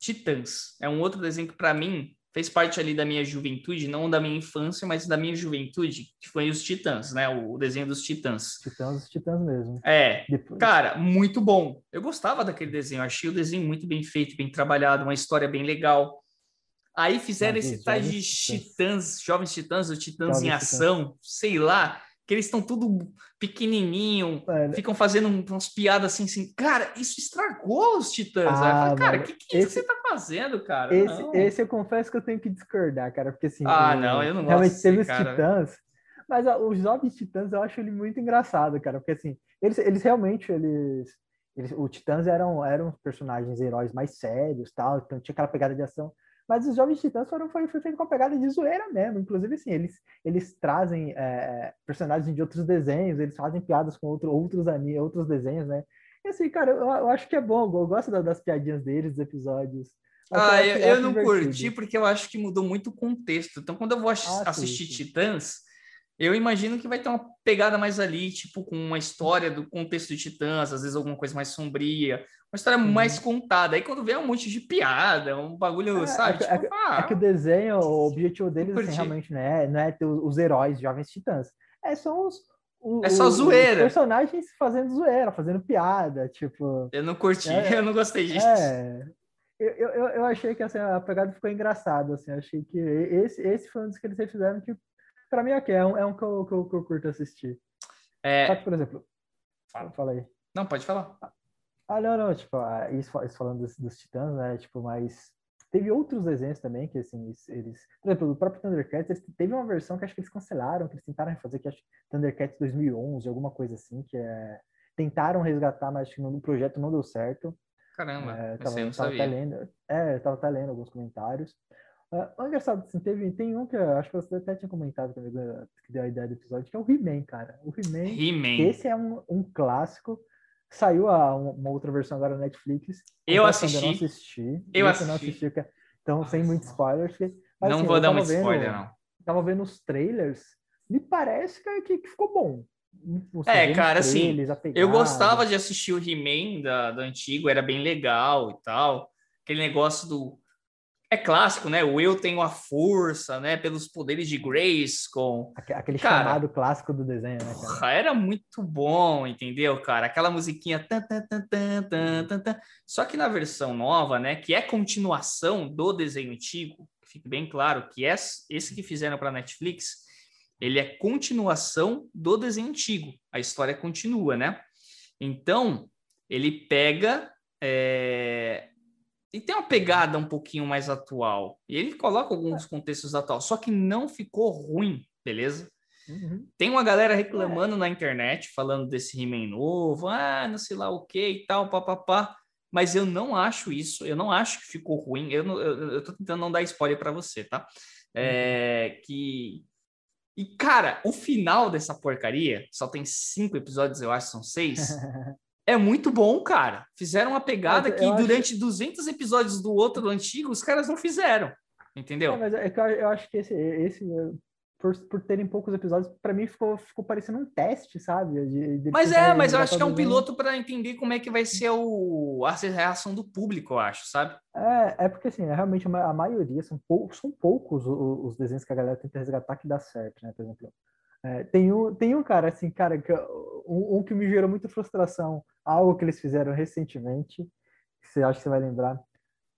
Titãs é um outro desenho que, para mim, fez parte ali da minha juventude, não da minha infância, mas da minha juventude, que foi os Titãs, né? O desenho dos Titãs. Titãs, os Titãs mesmo. É, Depois. cara, muito bom. Eu gostava daquele desenho, achei o desenho muito bem feito, bem trabalhado, uma história bem legal. Aí fizeram esse tal de Titãs, Jovens Titãs, o Titãs Jovens em Ação, titãs. sei lá que eles estão tudo pequenininho, é, ficam fazendo umas piadas assim, assim. Cara, isso estragou os Titãs. Ah, falei, cara, o que, que esse, você tá fazendo, cara? Esse, esse, eu confesso que eu tenho que discordar, cara, porque assim. Ah, não, eu não realmente gosto. Realmente teve os Titãs, mas ó, os Jovens Titãs eu acho ele muito engraçado, cara, porque assim, eles, eles realmente, eles. eles o Titãs eram, eram personagens heróis mais sérios, tal, então tinha aquela pegada de ação. Mas os Jovens Titãs foram foi, foi feito com a pegada de zoeira mesmo. Inclusive, assim, eles, eles trazem é, personagens de outros desenhos, eles fazem piadas com outro, outros, outros desenhos, né? E assim, cara, eu, eu acho que é bom, eu gosto das piadinhas deles, dos episódios. Ah, eu, eu, não divertido. curti porque eu acho que mudou muito o contexto. Então, quando eu vou ah, assistir sim, sim. Titãs, eu imagino que vai ter uma pegada mais ali, tipo, com uma história do contexto de Titãs, às vezes alguma coisa mais sombria, uma história uhum. mais contada. Aí quando vem um monte de piada, um bagulho, é, sabe? É, tipo, ah, é, que o desenho, o objetivo deles assim, realmente não é, não é ter os heróis jovens titãs. É só os. O, é só zoeira. Os personagens fazendo zoeira, fazendo piada, tipo. Eu não curti, é, eu não gostei disso. É. Eu, eu, eu achei que assim, a pegada ficou engraçada, assim, achei que esse, esse foi um dos que eles fizeram que, pra mim, aqui, é um, é um que, eu, que, eu, que eu curto assistir. É... Só que, por exemplo, fala. fala aí. Não, pode falar. Ah, não, não, tipo, ah, isso, isso falando dos, dos, Titãs, né, tipo, mas teve outros desenhos também que, assim, eles, por exemplo, o próprio Thundercats, eles, teve uma versão que acho que eles cancelaram, que eles tentaram fazer, que acho que Thundercats 2011, alguma coisa assim, que é, tentaram resgatar, mas acho que no projeto não deu certo. Caramba, é, tava, eu tava até lendo, é, eu tava até lendo alguns comentários. Uh, engraçado, assim, teve, tem um que eu acho que você até tinha comentado comigo, que deu a ideia do episódio, que é o He-Man, cara. O He-Man. He esse é um, um clássico. Saiu a, uma outra versão agora na Netflix. Eu assisti. Eu assisti. Eu assisti. Não assisti então, Nossa. sem muitos spoilers. Mas, não assim, vou dar muito vendo, spoiler, não. Tava vendo os trailers. Me parece que, que ficou bom. Você é, cara, assim, eu gostava de assistir o He-Man da, do antigo, era bem legal e tal. Aquele negócio do é clássico, né? O eu tenho a força, né? Pelos poderes de Grace com aquele cara, chamado clássico do desenho, né? Cara? Era muito bom, entendeu, cara? Aquela musiquinha tan, tan, tan, tan, tan, tan, só que na versão nova, né? Que é continuação do desenho antigo, fique bem claro que esse que fizeram para Netflix, ele é continuação do desenho antigo. A história continua, né? Então ele pega é, e tem uma pegada um pouquinho mais atual. E ele coloca alguns contextos atuais, só que não ficou ruim, beleza? Uhum. Tem uma galera reclamando é. na internet, falando desse He-Man novo, ah, não sei lá o que e tal, papapá. Mas eu não acho isso, eu não acho que ficou ruim. Eu, não, eu, eu tô tentando não dar spoiler para você, tá? É, uhum. que. E, cara, o final dessa porcaria, só tem cinco episódios, eu acho, são seis. é muito bom, cara. Fizeram uma pegada que durante acho... 200 episódios do outro do antigo, os caras não fizeram. Entendeu? É, mas é que eu acho que esse, esse por, por terem poucos episódios, para mim ficou, ficou parecendo um teste, sabe? De, de mas é, mas eu acho que é um piloto para entender como é que vai ser o, a reação do público, eu acho, sabe? É, é porque assim, é realmente a maioria, são, pou, são poucos os, os desenhos que a galera tenta resgatar que dá certo, né? Por exemplo, é, tem, um, tem um cara, assim, cara, que, um, um, que me gerou muita frustração, algo que eles fizeram recentemente, que você acha que você vai lembrar.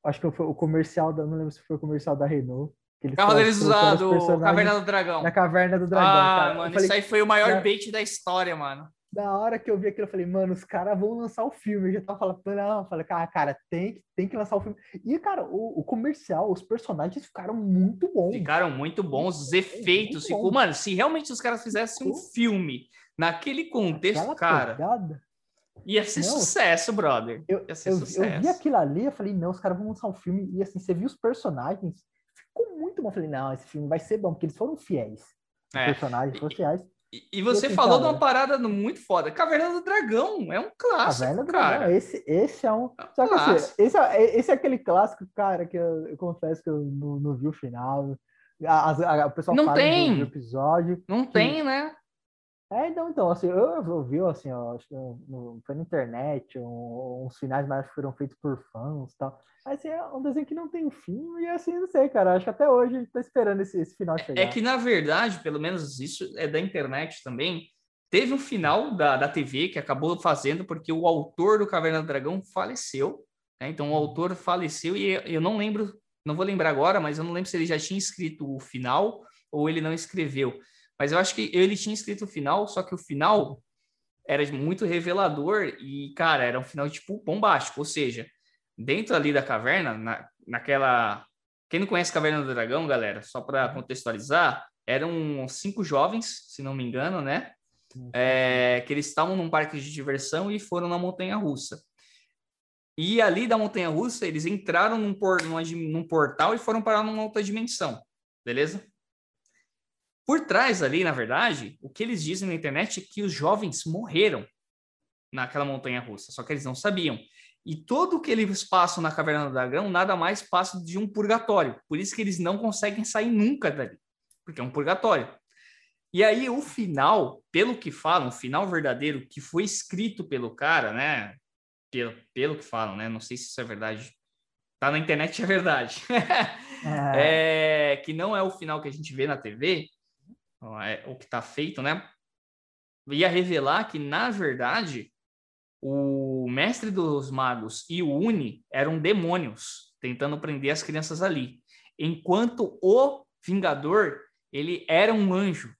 Acho que foi o comercial, da, não lembro se foi o comercial da Renault. Cavaleiros do Caverna do Dragão. Na Caverna do Dragão. Ah, cara. mano, falei, isso aí foi o maior bait da história, mano. Da hora que eu vi aquilo, eu falei, mano, os caras vão lançar o filme. Eu já tava falando, não, eu falei, cara, cara, tem, tem que lançar o filme. E, cara, o, o comercial, os personagens ficaram muito bons. Ficaram muito bons, os efeitos. Ficou, mano, se realmente os caras fizessem um filme naquele contexto, Aquela cara. Pegada. Ia ser não, sucesso, brother. Eu, eu, sucesso. eu, vi aquilo ali, eu falei, não, os caras vão lançar um filme. E assim, você viu os personagens, ficou muito bom. Eu falei, não, esse filme vai ser bom, porque eles foram fiéis. Os é. personagens foram E, você assim, falou cara, de uma parada muito foda. Caverna do Dragão é um clássico, Caverna do cara. Dragão, esse, esse é um. É um Só que assim, esse, é, esse é aquele clássico, cara, que eu, eu confesso que eu não, não, vi o final. A, a, a, o pessoal não tem. do episódio. Não que, tem, né? É, então, então assim, eu, vi, assim, ó, acho que no, foi na internet, um, uns finais mais foram feitos por fãs e tal. Assim, é um desenho que não tem fim, e assim, não sei, cara. Acho que até hoje a gente tá esperando esse, esse final chegar. É que, na verdade, pelo menos isso é da internet também. Teve um final da, da TV que acabou fazendo porque o autor do Caverna do Dragão faleceu. Né? Então, o autor faleceu e eu não lembro, não vou lembrar agora, mas eu não lembro se ele já tinha escrito o final ou ele não escreveu. Mas eu acho que ele tinha escrito o final, só que o final era muito revelador e, cara, era um final tipo bombástico. Ou seja, dentro ali da caverna, na, naquela. Quem não conhece Caverna do Dragão, galera, só para contextualizar, eram cinco jovens, se não me engano, né? É, que eles estavam num parque de diversão e foram na montanha russa. E ali da montanha russa, eles entraram num, por, numa, num portal e foram parar numa outra dimensão, beleza? Por trás ali, na verdade, o que eles dizem na internet é que os jovens morreram naquela montanha russa, só que eles não sabiam. E todo o que eles passam na Caverna do Dragão nada mais passa de um purgatório. Por isso que eles não conseguem sair nunca dali, porque é um purgatório. E aí o final, pelo que falam, o final verdadeiro que foi escrito pelo cara, né? Pelo, pelo que falam, né? Não sei se isso é verdade. Tá na internet é verdade. é. é, que não é o final que a gente vê na TV, o que está feito, né? Ia revelar que, na verdade, o mestre dos magos e o Uni eram demônios tentando prender as crianças ali, enquanto o Vingador ele era um anjo.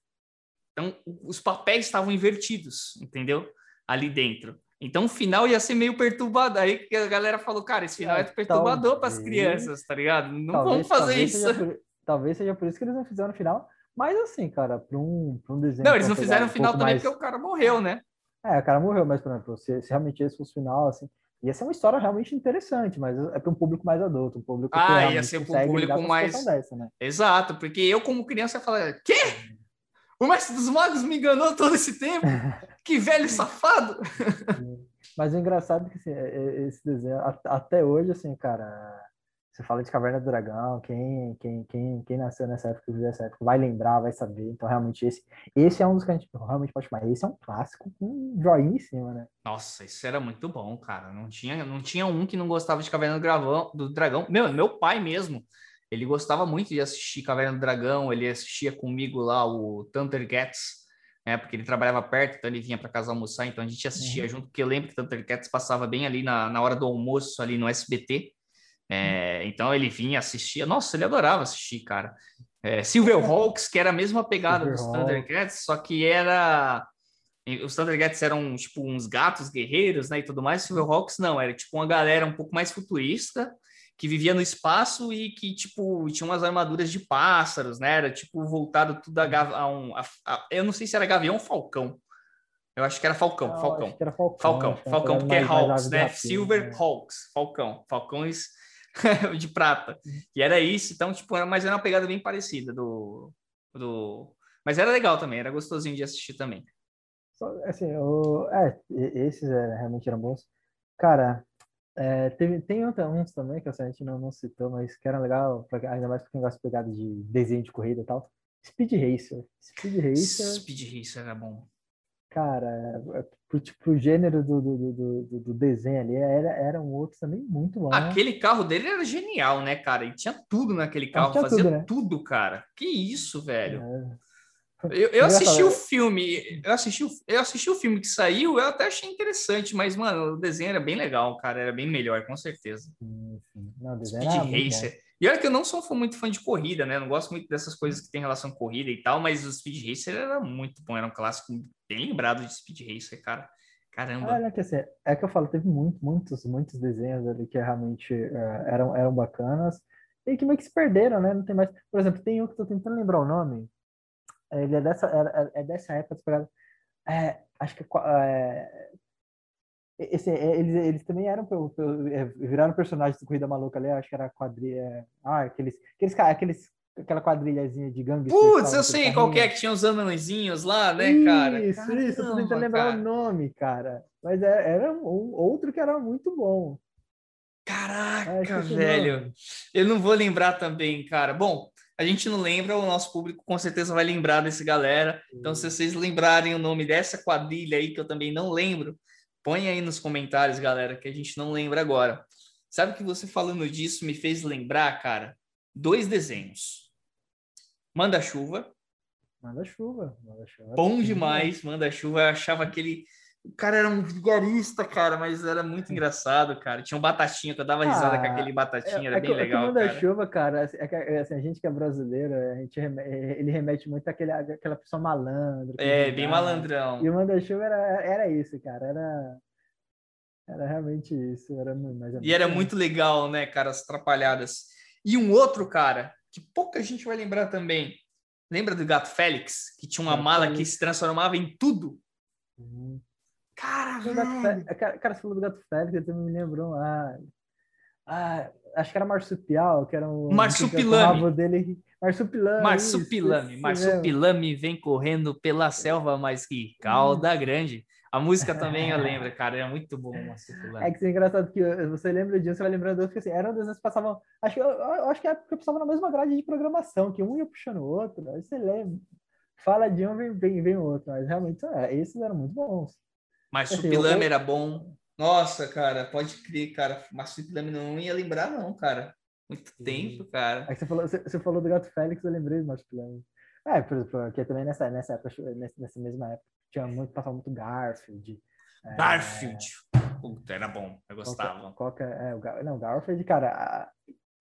Então, os papéis estavam invertidos, entendeu? Ali dentro. Então o final ia ser meio perturbador. Aí que a galera falou, cara, esse final é, é perturbador para as crianças, tá ligado? Não talvez, vamos fazer talvez isso. Seja por, talvez seja por isso que eles não fizeram no final. Mas assim, cara, para um, um desenho. Não, eles não fizeram no final um também mais... porque o cara morreu, né? É, o cara morreu, mas, por exemplo, se, se realmente esse fosse o final, assim, ia ser uma história realmente interessante, mas é para um público mais adulto, um público ah, ia ser um público mais. Dessa, né? Exato, porque eu, como criança, ia falar: quê? O mestre dos magos me enganou todo esse tempo? que velho safado! Mas o engraçado é que assim, é, é, esse desenho, até hoje, assim, cara, você fala de Caverna do Dragão, quem, quem, quem, quem nasceu nessa época, nessa época, vai lembrar, vai saber. Então, realmente, esse, esse é um dos que a gente realmente pode chamar. Esse é um clássico com um joinha em cima, né? Nossa, isso era muito bom, cara. Não tinha, não tinha um que não gostava de Caverna do, Gravão, do Dragão. Meu, meu pai mesmo, ele gostava muito de assistir Caverna do Dragão, ele assistia comigo lá o Thundercats, né? Porque ele trabalhava perto, então ele vinha para casa almoçar, então a gente assistia uhum. junto, porque eu lembro que Thundercats passava bem ali na, na hora do almoço, ali no SBT. É, então ele vinha, assistia. Nossa, ele adorava assistir, cara. É, Silverhawks, que era a mesma pegada dos Thundercats, só que era. Os Thundercats eram tipo uns gatos guerreiros, né? E tudo mais. Silverhawks não, era tipo uma galera um pouco mais futurista, que vivia no espaço e que, tipo, tinha umas armaduras de pássaros, né? Era tipo voltado tudo a, a um. A, a, eu não sei se era gavião ou falcão. Eu acho que era Falcão, não, Falcão. Era Falcão. Falcão, Falcão, porque é Hawks, né? Silver né? Hawks, Falcão. Falcões de prata. E era isso, então, tipo, era, mas era uma pegada bem parecida do, do. Mas era legal também, era gostosinho de assistir também. Assim, é, esses é, realmente eram bons. Cara, é, teve, tem uns também que a gente não, não citou, mas que eram legal, ainda mais porque gosta de pegada de desenho de corrida e tal. Speed Racer. Speed Racer. Speed Racer era bom cara, pro, tipo, o gênero do, do, do, do, desenho ali era, era um outro também muito bom. Aquele carro dele era genial, né, cara? E tinha tudo naquele carro, fazia tudo, né? tudo, cara. Que isso, velho. É. Eu, eu assisti o filme, eu assisti, eu assisti o filme que saiu, eu até achei interessante, mas, mano, o desenho era bem legal, cara, era bem melhor, com certeza. Sim, sim. Não, Speed Racer. E olha que eu não sou muito fã de corrida, né? Não gosto muito dessas coisas que tem relação com corrida e tal, mas o Speed Racer era muito bom, era um clássico bem lembrado de Speed Racer, cara. Caramba. Olha, que assim, é que eu falo, teve muito, muitos, muitos desenhos ali que realmente uh, eram, eram bacanas e que meio que se perderam, né? Não tem mais. Por exemplo, tem um que eu tô tentando lembrar o nome. Ele é dessa, é, é dessa época, é, acho que é, esse, é, eles, eles também eram é, viraram personagens do Corrida Maluca ali, acho que era quadrilha. É, ah, aqueles, aqueles, aqueles aquela quadrilhazinha de gangue. Putz, eu sei qual é que tinha os anõezinhos lá, né, isso, cara? Isso, Caramba, isso, eu tô tentando lembrar cara. o nome, cara. Mas era um, outro que era muito bom. Caraca, velho. Eu não vou lembrar também, cara. Bom, a gente não lembra, o nosso público com certeza vai lembrar desse galera. Então, se vocês lembrarem o nome dessa quadrilha aí, que eu também não lembro, Põe aí nos comentários, galera, que a gente não lembra agora. Sabe que você falando disso me fez lembrar, cara, dois desenhos. Manda-chuva. Manda-chuva. Manda-chuva. Bom demais, Manda-chuva. Eu achava aquele o cara era um vigarista, cara, mas era muito engraçado, cara. Tinha um batatinha, que eu dava risada ah, com aquele batatinha, é, era é bem legal. É que o chuva cara, assim, é é assim, a gente que é brasileiro, a gente remete, ele remete muito àquele, àquela pessoa malandra. É, bem malandrão. E o manda-chuva era, era isso, cara. Era, era realmente isso. Era, mas e era muito legal, né, cara, as atrapalhadas. E um outro, cara, que pouca gente vai lembrar também. Lembra do Gato Félix? Que tinha uma mala que se transformava em tudo? Uhum. Cara, velho. Cara, cara, você falou do Gato Félix, você me lembrou. Ah, ah, acho que era marsupial, que era um. Marsupilame. dele. Marsupilame. Marsupilame. Isso, marsupilame vem correndo pela selva, mas que calda grande. A música também eu lembro, cara, é muito bom o Marsupilame. É que é engraçado que você lembra disso, você vai lembrando outro, porque assim, eram desenhos que passavam. Acho, eu, eu acho que é época passavam na mesma grade de programação, que um ia puxando o outro, aí você lembra. Fala de um, vem, vem, vem o outro, mas realmente é, esses eram muito bons. Marsupilame assim, era bom. Nossa, cara, pode crer, cara. Marsupilame não ia lembrar, não, cara. Muito Sim. tempo, cara. Aí você falou, você, você, falou do Gato Félix, eu lembrei do Marsupilame. É, por exemplo, aqui também nessa, nessa época, nessa mesma época, tinha muito, passava muito Garfield. É, Garfield. É... Puta, era bom, eu gostava. Qual que, é, é, o Gar... Não, Garfield, cara, a...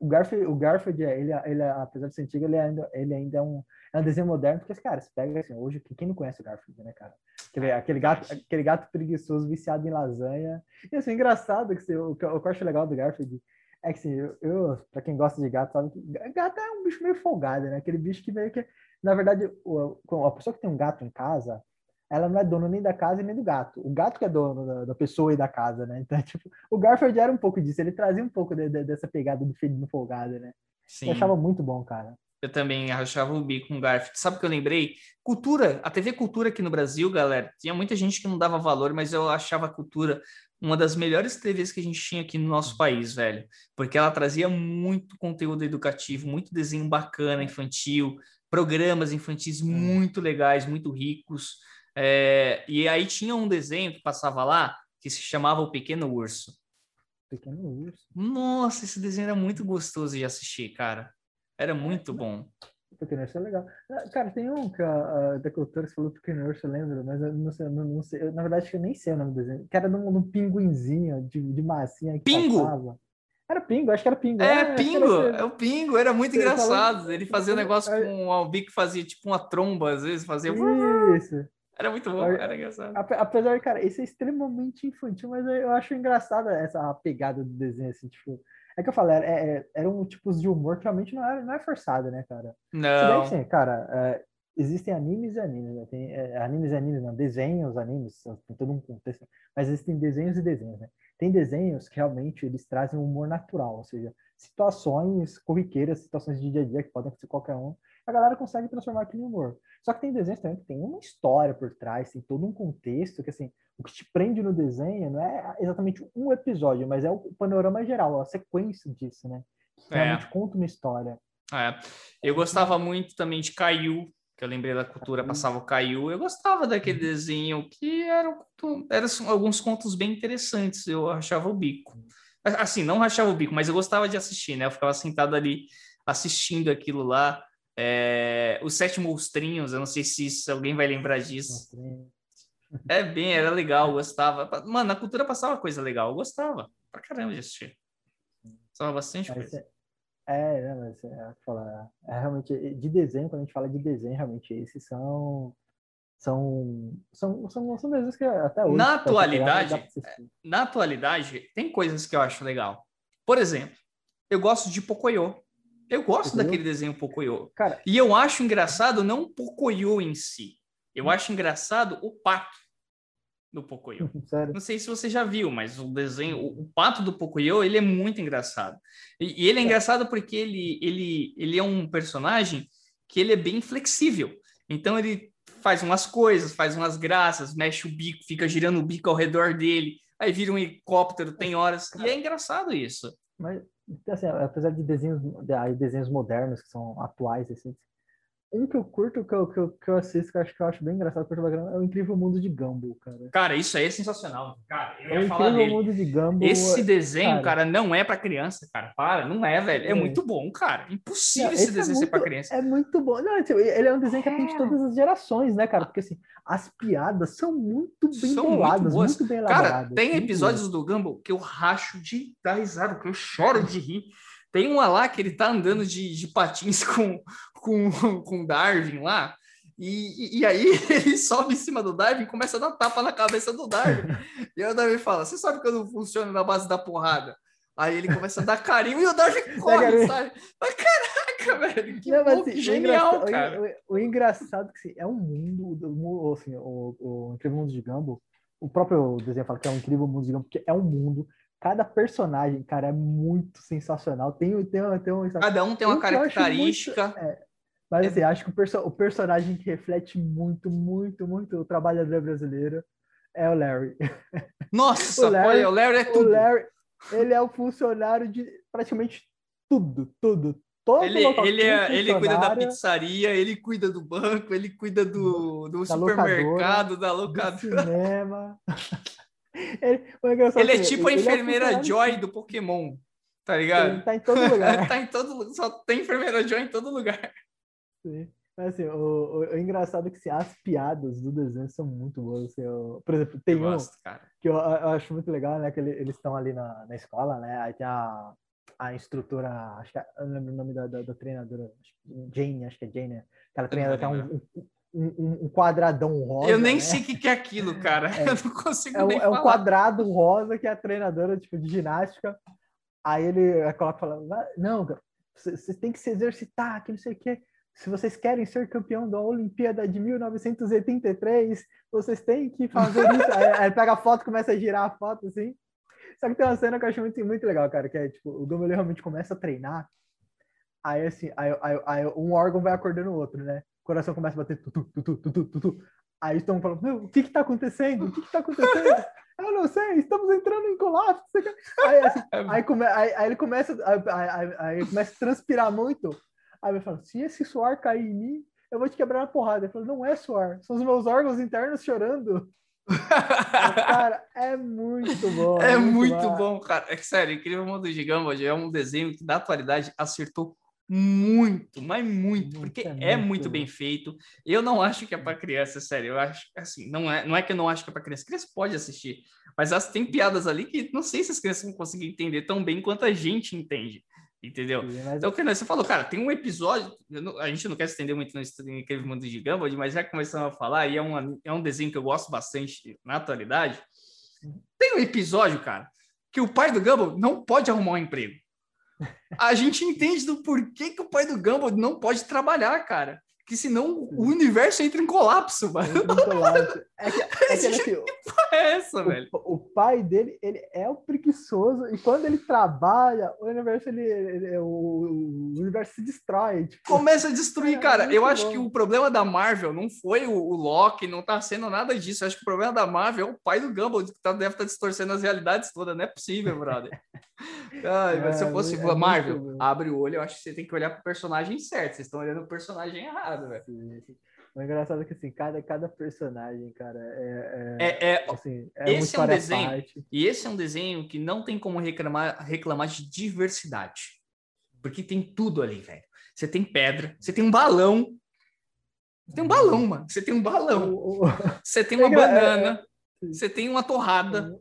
o Garfield, o Garfield ele, ele, apesar de ser antigo, ele ainda, ele ainda é um, é um desenho moderno, porque, cara, você pega assim, hoje, quem não conhece o Garfield, né, cara? Aquele, aquele, gato, aquele gato preguiçoso viciado em lasanha. E assim, engraçado que o, que eu acho legal do Garfield é que assim, eu, eu para quem gosta de gato, sabe que gato é um bicho meio folgado, né? Aquele bicho que meio que, na verdade, o, a pessoa que tem um gato em casa, ela não é dona nem da casa nem do gato. O gato que é dono da, da, pessoa e da casa, né? Então, tipo, o Garfield era um pouco disso, ele trazia um pouco de, de, dessa pegada do filho folgado, né? Sim. Eu achava muito bom, cara. Eu também achava o bico com Garfield. Sabe o que eu lembrei? Cultura, a TV Cultura aqui no Brasil, galera, tinha muita gente que não dava valor, mas eu achava a Cultura uma das melhores TVs que a gente tinha aqui no nosso país, velho. Porque ela trazia muito conteúdo educativo, muito desenho bacana, infantil, programas infantis muito legais, muito ricos. É, e aí tinha um desenho que passava lá que se chamava O Pequeno Urso. Pequeno Urso. Nossa, esse desenho era muito gostoso de assistir, cara. Era muito bom. O Pequeno Urso é legal. Ah, cara, tem um que a, a da cultura falou Pequeno Urso, eu lembro, mas eu não sei, não, não sei eu, na verdade eu nem sei o nome do desenho. Que era num, num pinguinzinho de, de massinha que Pingo! Passava. Era Pingo, acho que era Pingo. É, é Pingo, é o Pingo, era muito engraçado. Ele fazia um negócio com o bico que fazia tipo uma tromba, às vezes fazia. Isso. Era muito bom, era engraçado. Apesar, cara, esse é extremamente infantil, mas eu acho engraçada essa pegada do desenho, assim, tipo. É que eu falei, era, é, eram tipos de humor que realmente não é, não é forçado, né, cara? Não. Se bem, assim, cara, é, existem animes e animes, né? Tem é, animes e animes, não, desenhos, animes, tem todo um contexto, mas existem desenhos e desenhos, né? Tem desenhos que realmente eles trazem um humor natural, ou seja, situações corriqueiras, situações de dia a dia que podem acontecer qualquer um, a galera consegue transformar aquilo em humor. Só que tem desenhos também que tem uma história por trás, tem todo um contexto que, assim, o que te prende no desenho não é exatamente um episódio, mas é o panorama geral, a sequência disso, né? Que é. realmente conta uma história. É. Eu gostava muito também de Caiu, que eu lembrei da cultura, passava o Caiu. Eu gostava daquele uhum. desenho que eram era alguns contos bem interessantes, eu achava o bico. Assim, não rachava o bico, mas eu gostava de assistir, né? Eu ficava sentado ali assistindo aquilo lá. É, os Sete Monstrinhos, eu não sei se, se alguém vai lembrar disso. É bem, era legal, gostava. Mano, na cultura passava coisa legal, eu gostava pra caramba de assistir. Gostava bastante mas coisa. É, é, mas é, falar, é realmente de desenho, quando a gente fala de desenho, realmente esses são são são, são, são desenhos que até hoje na atualidade na atualidade tem coisas que eu acho legal por exemplo eu gosto de Pocoyo eu gosto daquele desenho Pocoyo. Cara, e eu acho engraçado não Pocoyo em si. Eu acho engraçado o pato do Pocoyo. Sério? Não sei se você já viu, mas o desenho, o, pato do Pocoyo, ele é muito engraçado. E, e ele é, é engraçado porque ele, ele, ele é um personagem que ele é bem flexível. Então ele faz umas coisas, faz umas graças, mexe o bico, fica girando o bico ao redor dele, aí vira um helicóptero, tem horas. E é engraçado isso. Mas assim, apesar de desenhos, de desenhos modernos que são atuais, assim, um que eu curto, que eu, que eu, que eu assisto, que eu acho que eu acho bem engraçado, é o Incrível Mundo de Gumball, cara. Cara, isso aí é sensacional. Cara, eu é ia falar dele. Mundo de Gumball, esse desenho, cara, cara, não é para criança, cara. Para, não é, velho. É, é. muito bom, cara. Impossível esse, esse desenho é muito, ser para criança. É muito bom. Não, tipo, ele é um desenho que atende todas as gerações, né, cara? Porque assim, as piadas são muito bem são boladas, muito, muito, bem elaboradas. Cara, tem episódios do Gumball que eu racho de dar risada, que eu choro de rir. Tem uma lá que ele tá andando de, de patins com, com, com Darwin lá. E, e, aí ele sobe em cima do Darwin e começa a dar tapa na cabeça do Darwin. e aí o Darwin fala: Você sabe que eu não funciono na base da porrada? Aí ele começa a dar carinho e o Darwin corre, sabe? Mas caraca, velho, que não, assim, genial, o cara. O, o, o engraçado é que assim, é um mundo, assim, o, o Incrível Mundo de Gumball, o próprio desenho fala que é um incrível mundo de Gumball, porque é um mundo cada personagem, cara, é muito sensacional. Tem, tem, tem um, Cada um tem uma característica. Muito, é, mas assim, acho que o, perso o, personagem que reflete muito, muito, muito o trabalhador brasileiro é o Larry. Nossa, o Larry, olha, o Larry é tudo. O Larry, ele é o funcionário de praticamente tudo, tudo. Todo ele, ele, é, ele cuida da pizzaria, ele cuida do banco, ele cuida do, do da supermercado, locadora, da locadora. Do cinema. Ele, ele é tipo a é enfermeira é Joy do Pokémon, tá ligado? Ele tá em todo lugar. tá em todo Só tem enfermeira Joy em todo lugar. Sim. Mas, assim, o, o, o, engraçado é que assim, as piadas do desenho são muito boas. Assim, eu, por exemplo, tem eu um gosto, que eu, eu, acho muito legal, né? Que ele, eles estão ali na, na escola, né? Aí tem a, a instrutora, acho que é, eu não lembro o nome da, da, da treinadora, Jane, acho que é Jane, né? Que ela treina até um, um, um, um quadradão rosa. Eu nem né? sei o que, que é aquilo, cara. É, eu não consigo é nem é falar. um quadrado rosa que é a treinadora tipo, de ginástica. Aí ele coloca falando, não, vocês têm que se exercitar, que não sei o quê. Se vocês querem ser campeão da Olimpíada de 1983, vocês têm que fazer isso. aí, pega a foto, começa a girar a foto, assim. Só que tem uma cena que eu acho muito, muito legal, cara, que é, tipo, o Gumball realmente começa a treinar, aí, assim, aí, aí, aí um órgão vai acordando o outro, né? O coração começa a bater, tutu, tutu, tutu, tutu. Aí estão falando, meu, o que que tá acontecendo? O que que tá acontecendo? Eu não sei, estamos entrando em colapso. Aí, assim, aí, come, aí, aí, ele começa, aí, aí, começa a transpirar muito. Aí ele fala, se esse suor cair em mim, eu vou te quebrar na porrada. Ele falou, não é suor, são os meus órgãos internos chorando. cara, é muito bom. É, é muito, muito bom. cara. É que, sério, Incrível Mundo de Gumball é um desenho que, da atualidade, acertou muito, mas muito, porque é, é muito bem feito. Eu não acho que é para criança, sério. Eu acho assim, não é, não é que eu não acho que é para criança. Criança pode assistir, mas as, tem piadas ali que não sei se as crianças vão conseguir entender tão bem quanto a gente entende. Entendeu? Sim, mas... Então, você falou, cara, tem um episódio. A gente não quer se estender muito no Incrível Mundo de Gumball, mas já começamos a falar, e é, uma, é um desenho que eu gosto bastante na atualidade. Tem um episódio, cara, que o pai do Gumball não pode arrumar um emprego a gente entende do porquê que o pai do Gumball não pode trabalhar, cara. Que senão o universo entra em colapso, mano. Entra em colapso. É que, é que, assim, que é essa, o, velho? O pai dele, ele é o preguiçoso e quando ele trabalha, o universo, ele, ele o, o, universo se destrói. Tipo... Começa a destruir, é, cara. É eu bom. acho que o problema da Marvel não foi o, o, Loki, não tá sendo nada disso. Eu acho que o problema da Marvel é o pai do Gumball, que tá, deve estar tá distorcendo as realidades todas. Não é possível, brother. Ai, mas se eu é, fosse é, Marvel, abre o olho, eu acho que você tem que olhar pro personagem certo. Vocês estão olhando o personagem errado, velho. O engraçado é que assim, cada, cada personagem, cara, é. é, é, assim, é esse é um desenho. Parte. E esse é um desenho que não tem como reclamar, reclamar de diversidade. Porque tem tudo ali, velho. Você tem pedra, você tem um balão. Você tem um balão, mano. Você tem um balão. Você tem uma é, banana. Você tem uma torrada.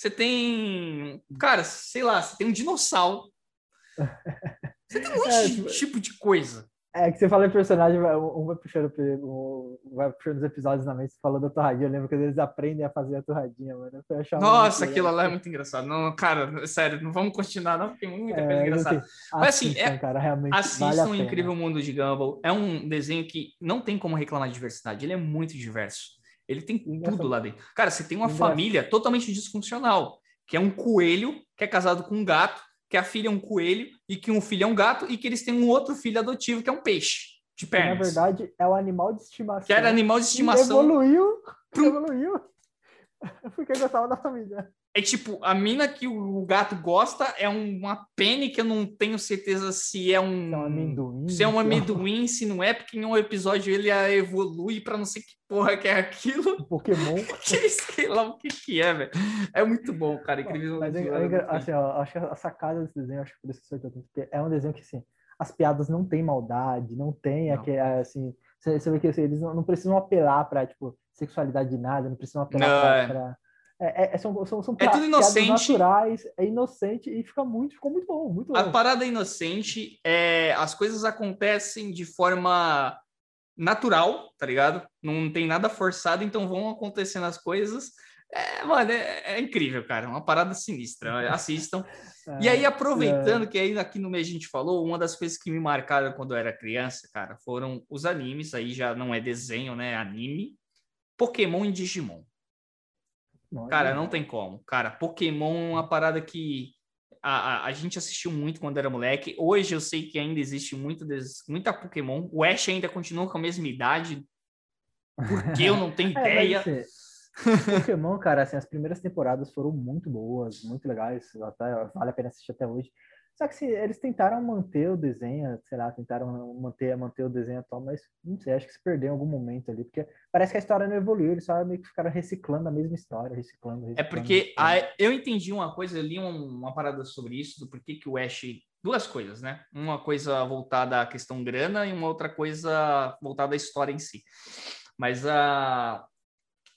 Você tem, cara, sei lá, você tem um dinossauro. Você tem um monte é, de tipo de coisa. É que você fala em personagem, um vai puxando, um vai puxando os episódios na mente, você falou da torradinha. Eu lembro que eles aprendem a fazer a torradinha, mano. Nossa, aquilo lá é muito engraçado. Não, cara, sério, não vamos continuar, não, porque é muita coisa é, engraçada. Mas assim, é, cara, realmente assistam vale o Incrível Mundo de Gumball. É um desenho que não tem como reclamar de diversidade, ele é muito diverso. Ele tem tudo lá dentro. Cara, você tem uma família totalmente disfuncional, que é um coelho que é casado com um gato, que a filha é um coelho e que um filho é um gato e que eles têm um outro filho adotivo que é um peixe de pernas. Que, na verdade, é o animal de estimação. Que era animal de estimação. Evoluiu, evoluiu. Porque gostava da família. É tipo, a mina que o gato gosta é uma pene que eu não tenho certeza se é um. É um amendoim. Se é um amendoim, se não é, porque em um episódio ele evolui para não sei que porra que é aquilo. Pokémon. que sei lá o que, que é, velho. É muito bom, cara. Incrível. Mas é, é, assim, ó, acho que a sacada desse desenho, acho que por isso que é um desenho que assim, as piadas não tem maldade, não tem não. aquele, assim. Você vê que assim, eles não, não precisam apelar para tipo, sexualidade de nada, não precisam apelar para é, é, são, são, são é tudo inocente. naturais, é inocente e fica muito, ficou muito bom, muito bom. A parada é inocente, é, as coisas acontecem de forma natural, tá ligado? Não tem nada forçado, então vão acontecendo as coisas. É, mano, é, é incrível, cara. Uma parada sinistra. Assistam. e aí, aproveitando é. que aí aqui no mês a gente falou, uma das coisas que me marcaram quando eu era criança, cara, foram os animes. Aí já não é desenho, né? Anime. Pokémon e Digimon. Cara, não tem como. Cara, Pokémon é uma parada que a, a, a, gente assistiu muito quando era moleque. Hoje eu sei que ainda existe muito des... muita Pokémon. O Ash ainda continua com a mesma idade. Porque eu não tenho é, ideia. Pokémon, cara, assim, as primeiras temporadas foram muito boas, muito legais. Até, vale a pena assistir até hoje. Só que se eles tentaram manter o desenho, sei lá, tentaram manter, manter o desenho atual, mas não sei, acho que se perdeu em algum momento ali, porque parece que a história não evoluiu, eles só meio que ficaram reciclando a mesma história, reciclando. reciclando é porque a, eu entendi uma coisa, eu li uma, uma parada sobre isso, do porquê que o Ash. Duas coisas, né? Uma coisa voltada à questão grana e uma outra coisa voltada à história em si. Mas a,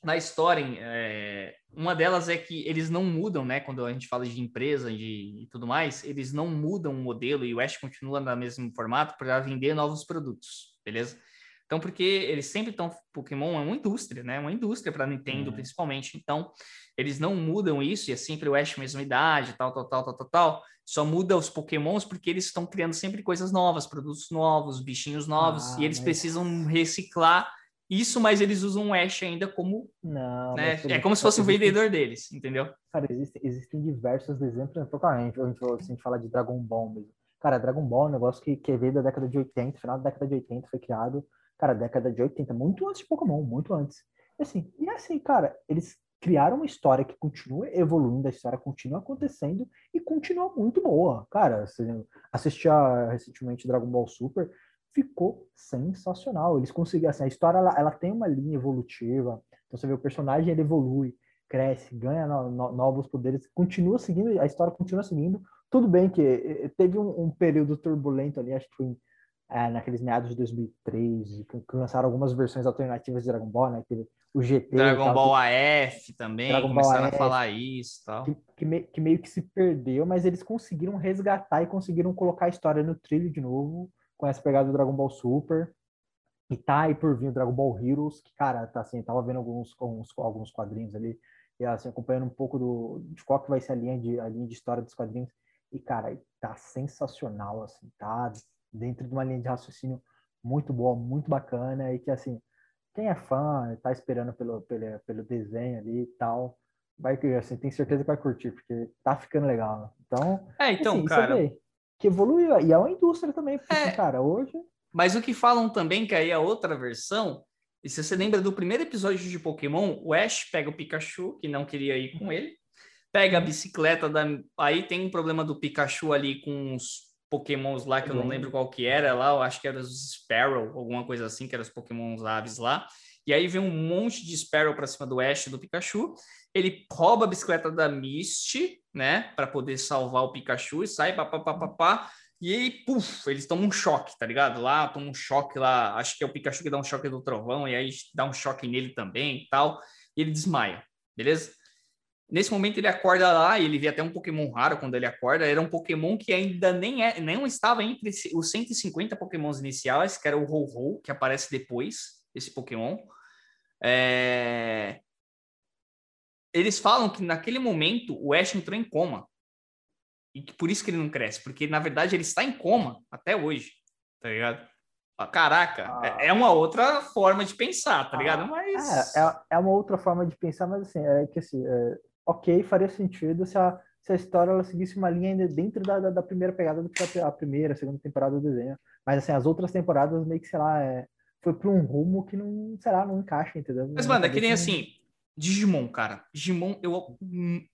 na história, é, uma delas é que eles não mudam, né? Quando a gente fala de empresa de, e tudo mais, eles não mudam o modelo e o Ash continua no mesmo formato para vender novos produtos, beleza? Então, porque eles sempre estão. Pokémon é uma indústria, né? Uma indústria para Nintendo, é. principalmente. Então, eles não mudam isso, e é sempre o Ash mesma idade, tal, tal, tal, tal, tal, tal. Só muda os Pokémons porque eles estão criando sempre coisas novas, produtos novos, bichinhos novos, ah, e eles mas... precisam reciclar isso, mas eles usam o Ash ainda como. Não, né? É como se fosse o vendedor deles, entendeu? Cara, existem, existem diversos exemplos. Totalmente, a gente, a gente fala de Dragon Ball mesmo. Cara, Dragon Ball é um negócio que, que veio da década de 80, final da década de 80 foi criado. Cara, década de 80, muito antes de Pokémon, muito antes. E assim, e assim, cara, eles criaram uma história que continua evoluindo, a história continua acontecendo e continua muito boa. Cara, assisti a, recentemente Dragon Ball Super, ficou sensacional. Eles conseguiram, assim, a história ela, ela, tem uma linha evolutiva. Então você vê o personagem ele evolui, cresce, ganha no, no, novos poderes, continua seguindo, a história continua seguindo. Tudo bem que teve um, um período turbulento ali, acho que foi é, naqueles meados de 2003, que, lançaram algumas versões alternativas de Dragon Ball, né? Teve o GT. Dragon tal, Ball AF também, Dragon começaram AF, a falar isso tal. Que, que, me, que meio que se perdeu, mas eles conseguiram resgatar e conseguiram colocar a história no trilho de novo com essa pegada do Dragon Ball Super. E tá aí por vir o Dragon Ball Heroes, que, cara, tá assim, tava vendo alguns, alguns, alguns quadrinhos ali, e assim, acompanhando um pouco do, de qual que vai ser a linha de, a linha de história dos quadrinhos. E, cara, tá sensacional, assim, tá dentro de uma linha de raciocínio muito boa, muito bacana, e que, assim, quem é fã, tá esperando pelo, pelo, pelo desenho ali e tal, vai, assim, tem certeza que vai curtir, porque tá ficando legal. Então, é, então, assim, cara que evoluiu. E é uma indústria também, porque, é. cara, hoje. Mas o que falam também, que aí é outra versão, e se você lembra do primeiro episódio de Pokémon, o Ash pega o Pikachu, que não queria ir com ele, pega a bicicleta da. Aí tem um problema do Pikachu ali com os Pokémons lá, que eu não lembro qual que era lá, eu acho que era os Sparrow, alguma coisa assim, que eram os Pokémons aves lá. E aí vem um monte de Sparrow para cima do Ash do Pikachu. Ele rouba a bicicleta da Misty, né? Para poder salvar o Pikachu e sai, papapá. E aí, puf, eles tomam um choque, tá ligado? Lá, tomam um choque lá. Acho que é o Pikachu que dá um choque do trovão, e aí dá um choque nele também e tal. E ele desmaia, beleza? Nesse momento ele acorda lá e ele vê até um Pokémon raro quando ele acorda. Era um Pokémon que ainda nem, é, nem estava entre os 150 Pokémons iniciais, que era o Ho-Ho, que aparece depois, esse Pokémon. É... Eles falam que naquele momento o Ash entrou em coma. E que por isso que ele não cresce, porque na verdade ele está em coma até hoje, tá ligado? Ah, caraca, é, ah. é uma outra forma de pensar, tá ligado? Ah, mas. É, é, é, uma outra forma de pensar, mas assim, é que assim, é, ok, faria sentido se a, se a história ela seguisse uma linha ainda dentro da, da, da primeira pegada do que a, a primeira, a segunda temporada do desenho. Mas assim, as outras temporadas meio que, sei lá, é, foi para um rumo que não, sei lá, não encaixa, entendeu? Mas, mano, é que nem assim, Digimon, cara. Digimon, eu.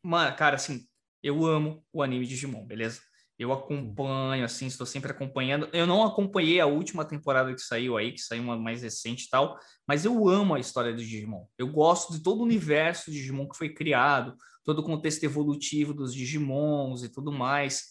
Mano, cara, assim, eu amo o anime Digimon, beleza? Eu acompanho, assim, estou sempre acompanhando. Eu não acompanhei a última temporada que saiu aí, que saiu uma mais recente e tal, mas eu amo a história do Digimon. Eu gosto de todo o universo Digimon que foi criado, todo o contexto evolutivo dos Digimons e tudo mais.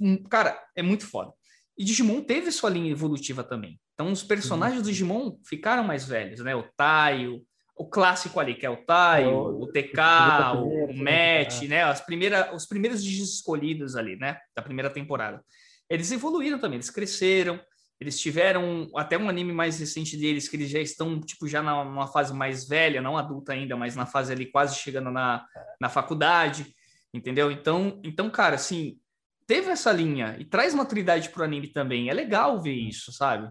Hum, cara, é muito foda. E Digimon teve sua linha evolutiva também. Então, os personagens do Digimon ficaram mais velhos, né? O Taio, o clássico ali, que é o Taio, o, o TK, o, o Matt, né? As primeiras, os primeiros Digis escolhidos ali, né? Da primeira temporada. Eles evoluíram também, eles cresceram, eles tiveram até um anime mais recente deles, que eles já estão, tipo, já numa fase mais velha, não adulta ainda, mas na fase ali quase chegando na, na faculdade, entendeu? Então, então, cara, assim, teve essa linha e traz maturidade pro anime também. É legal ver isso, sabe?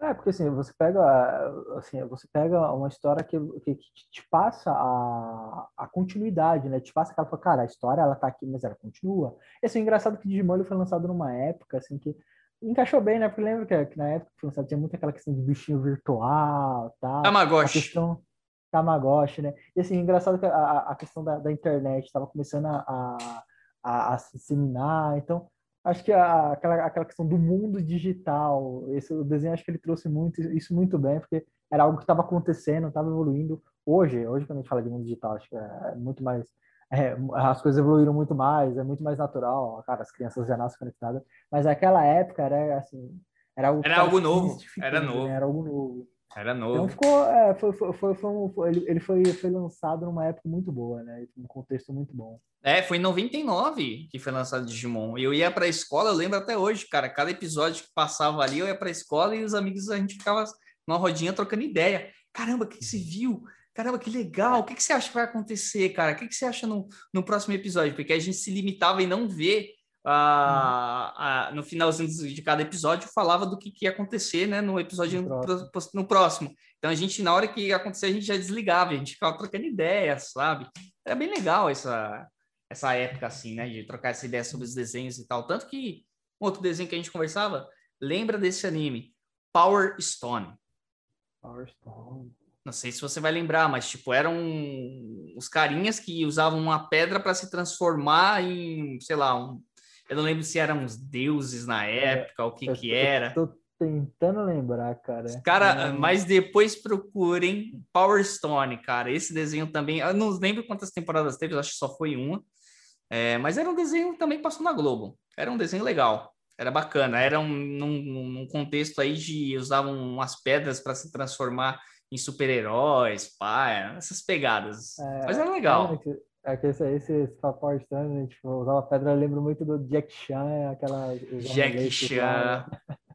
É, porque assim, você pega, assim, você pega uma história que, que, te passa a, a continuidade, né? Te passa aquela, cara, a história ela tá aqui, mas ela continua. E assim, engraçado que Digimon foi lançado numa época, assim, que encaixou bem, né? Porque lembra que, que na época que foi lançado tinha muito aquela questão de bichinho virtual, tal. Tamagotchi. A questão Tamagotchi, né? E assim, engraçado que a, a questão da, da internet estava começando a, a, a se disseminar, então acho que a, aquela, aquela questão do mundo digital, esse o desenho acho que ele trouxe muito isso muito bem, porque era algo que estava acontecendo, estava evoluindo. Hoje, hoje quando a gente fala de mundo digital, acho que é muito mais é, as coisas evoluíram muito mais, é muito mais natural, cara, as crianças já nascem conectadas, mas naquela época era assim, era algo, era algo novo, era novo. Né? Era algo novo. Era novo. Então ficou, é, foi, foi, foi, foi, ele, ele foi, foi lançado numa época muito boa, né? Um contexto muito bom. É, foi em 99 que foi lançado Digimon. Eu ia para a escola, eu lembro até hoje, cara, cada episódio que passava ali, eu ia para a escola e os amigos a gente ficava numa rodinha trocando ideia. Caramba, o que, que você viu? Caramba, que legal! O que, que você acha que vai acontecer, cara? O que, que você acha no, no próximo episódio? Porque a gente se limitava em não ver uh, uh, no finalzinho de cada episódio, falava do que, que ia acontecer né, no episódio no próximo. no próximo. Então a gente, na hora que ia acontecer, a gente já desligava, a gente ficava trocando ideias, sabe? Era bem legal essa, essa época, assim, né? De trocar essa ideia sobre os desenhos e tal. Tanto que outro desenho que a gente conversava, lembra desse anime? Power Stone. Power Stone. Não sei se você vai lembrar, mas tipo, eram os carinhas que usavam uma pedra para se transformar em, sei lá, um... eu não lembro se eram uns deuses na é, época, é, o que eu, que era. Tô tentando lembrar, cara. Cara, é... mas depois procurem Power Stone, cara. Esse desenho também, eu não lembro quantas temporadas teve, acho que só foi uma. É, mas era um desenho também passou na Globo. Era um desenho legal. Era bacana. Era um, num, num contexto aí de usavam umas pedras para se transformar em super-heróis, pá, essas pegadas. É, Mas era legal. É, é que esse, esse Power Stone, tipo, usava pedra, eu lembro muito do Jack Chan, aquela... Jack Chan.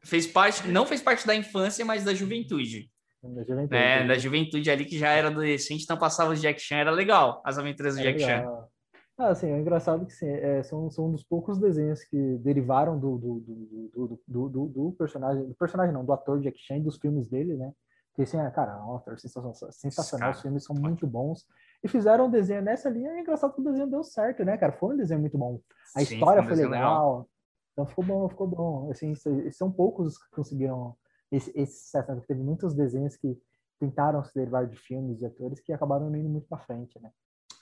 fez parte, não fez parte da infância, mas da juventude. Da juventude. É, da juventude ali que já era adolescente, então passava o Jack Chan, era legal, as aventuras do é Jack legal. Chan. Ah, assim, é engraçado que sim, é, são, são um dos poucos desenhos que derivaram do, do, do, do, do, do personagem, do personagem não, do ator Jack Chan e dos filmes dele, né? Que assim, é, cara, é sensacional, sensacional os filmes são muito bons. E fizeram um desenho nessa linha, e é engraçado que o desenho deu certo, né, cara? Foi um desenho muito bom. A Sim, história foi, legal, legal, Então ficou bom, ficou bom. Assim, são poucos que conseguiram esse, esse sucesso. Né? Teve muitos desenhos que tentaram se derivar de filmes e atores que acabaram indo muito pra frente, né?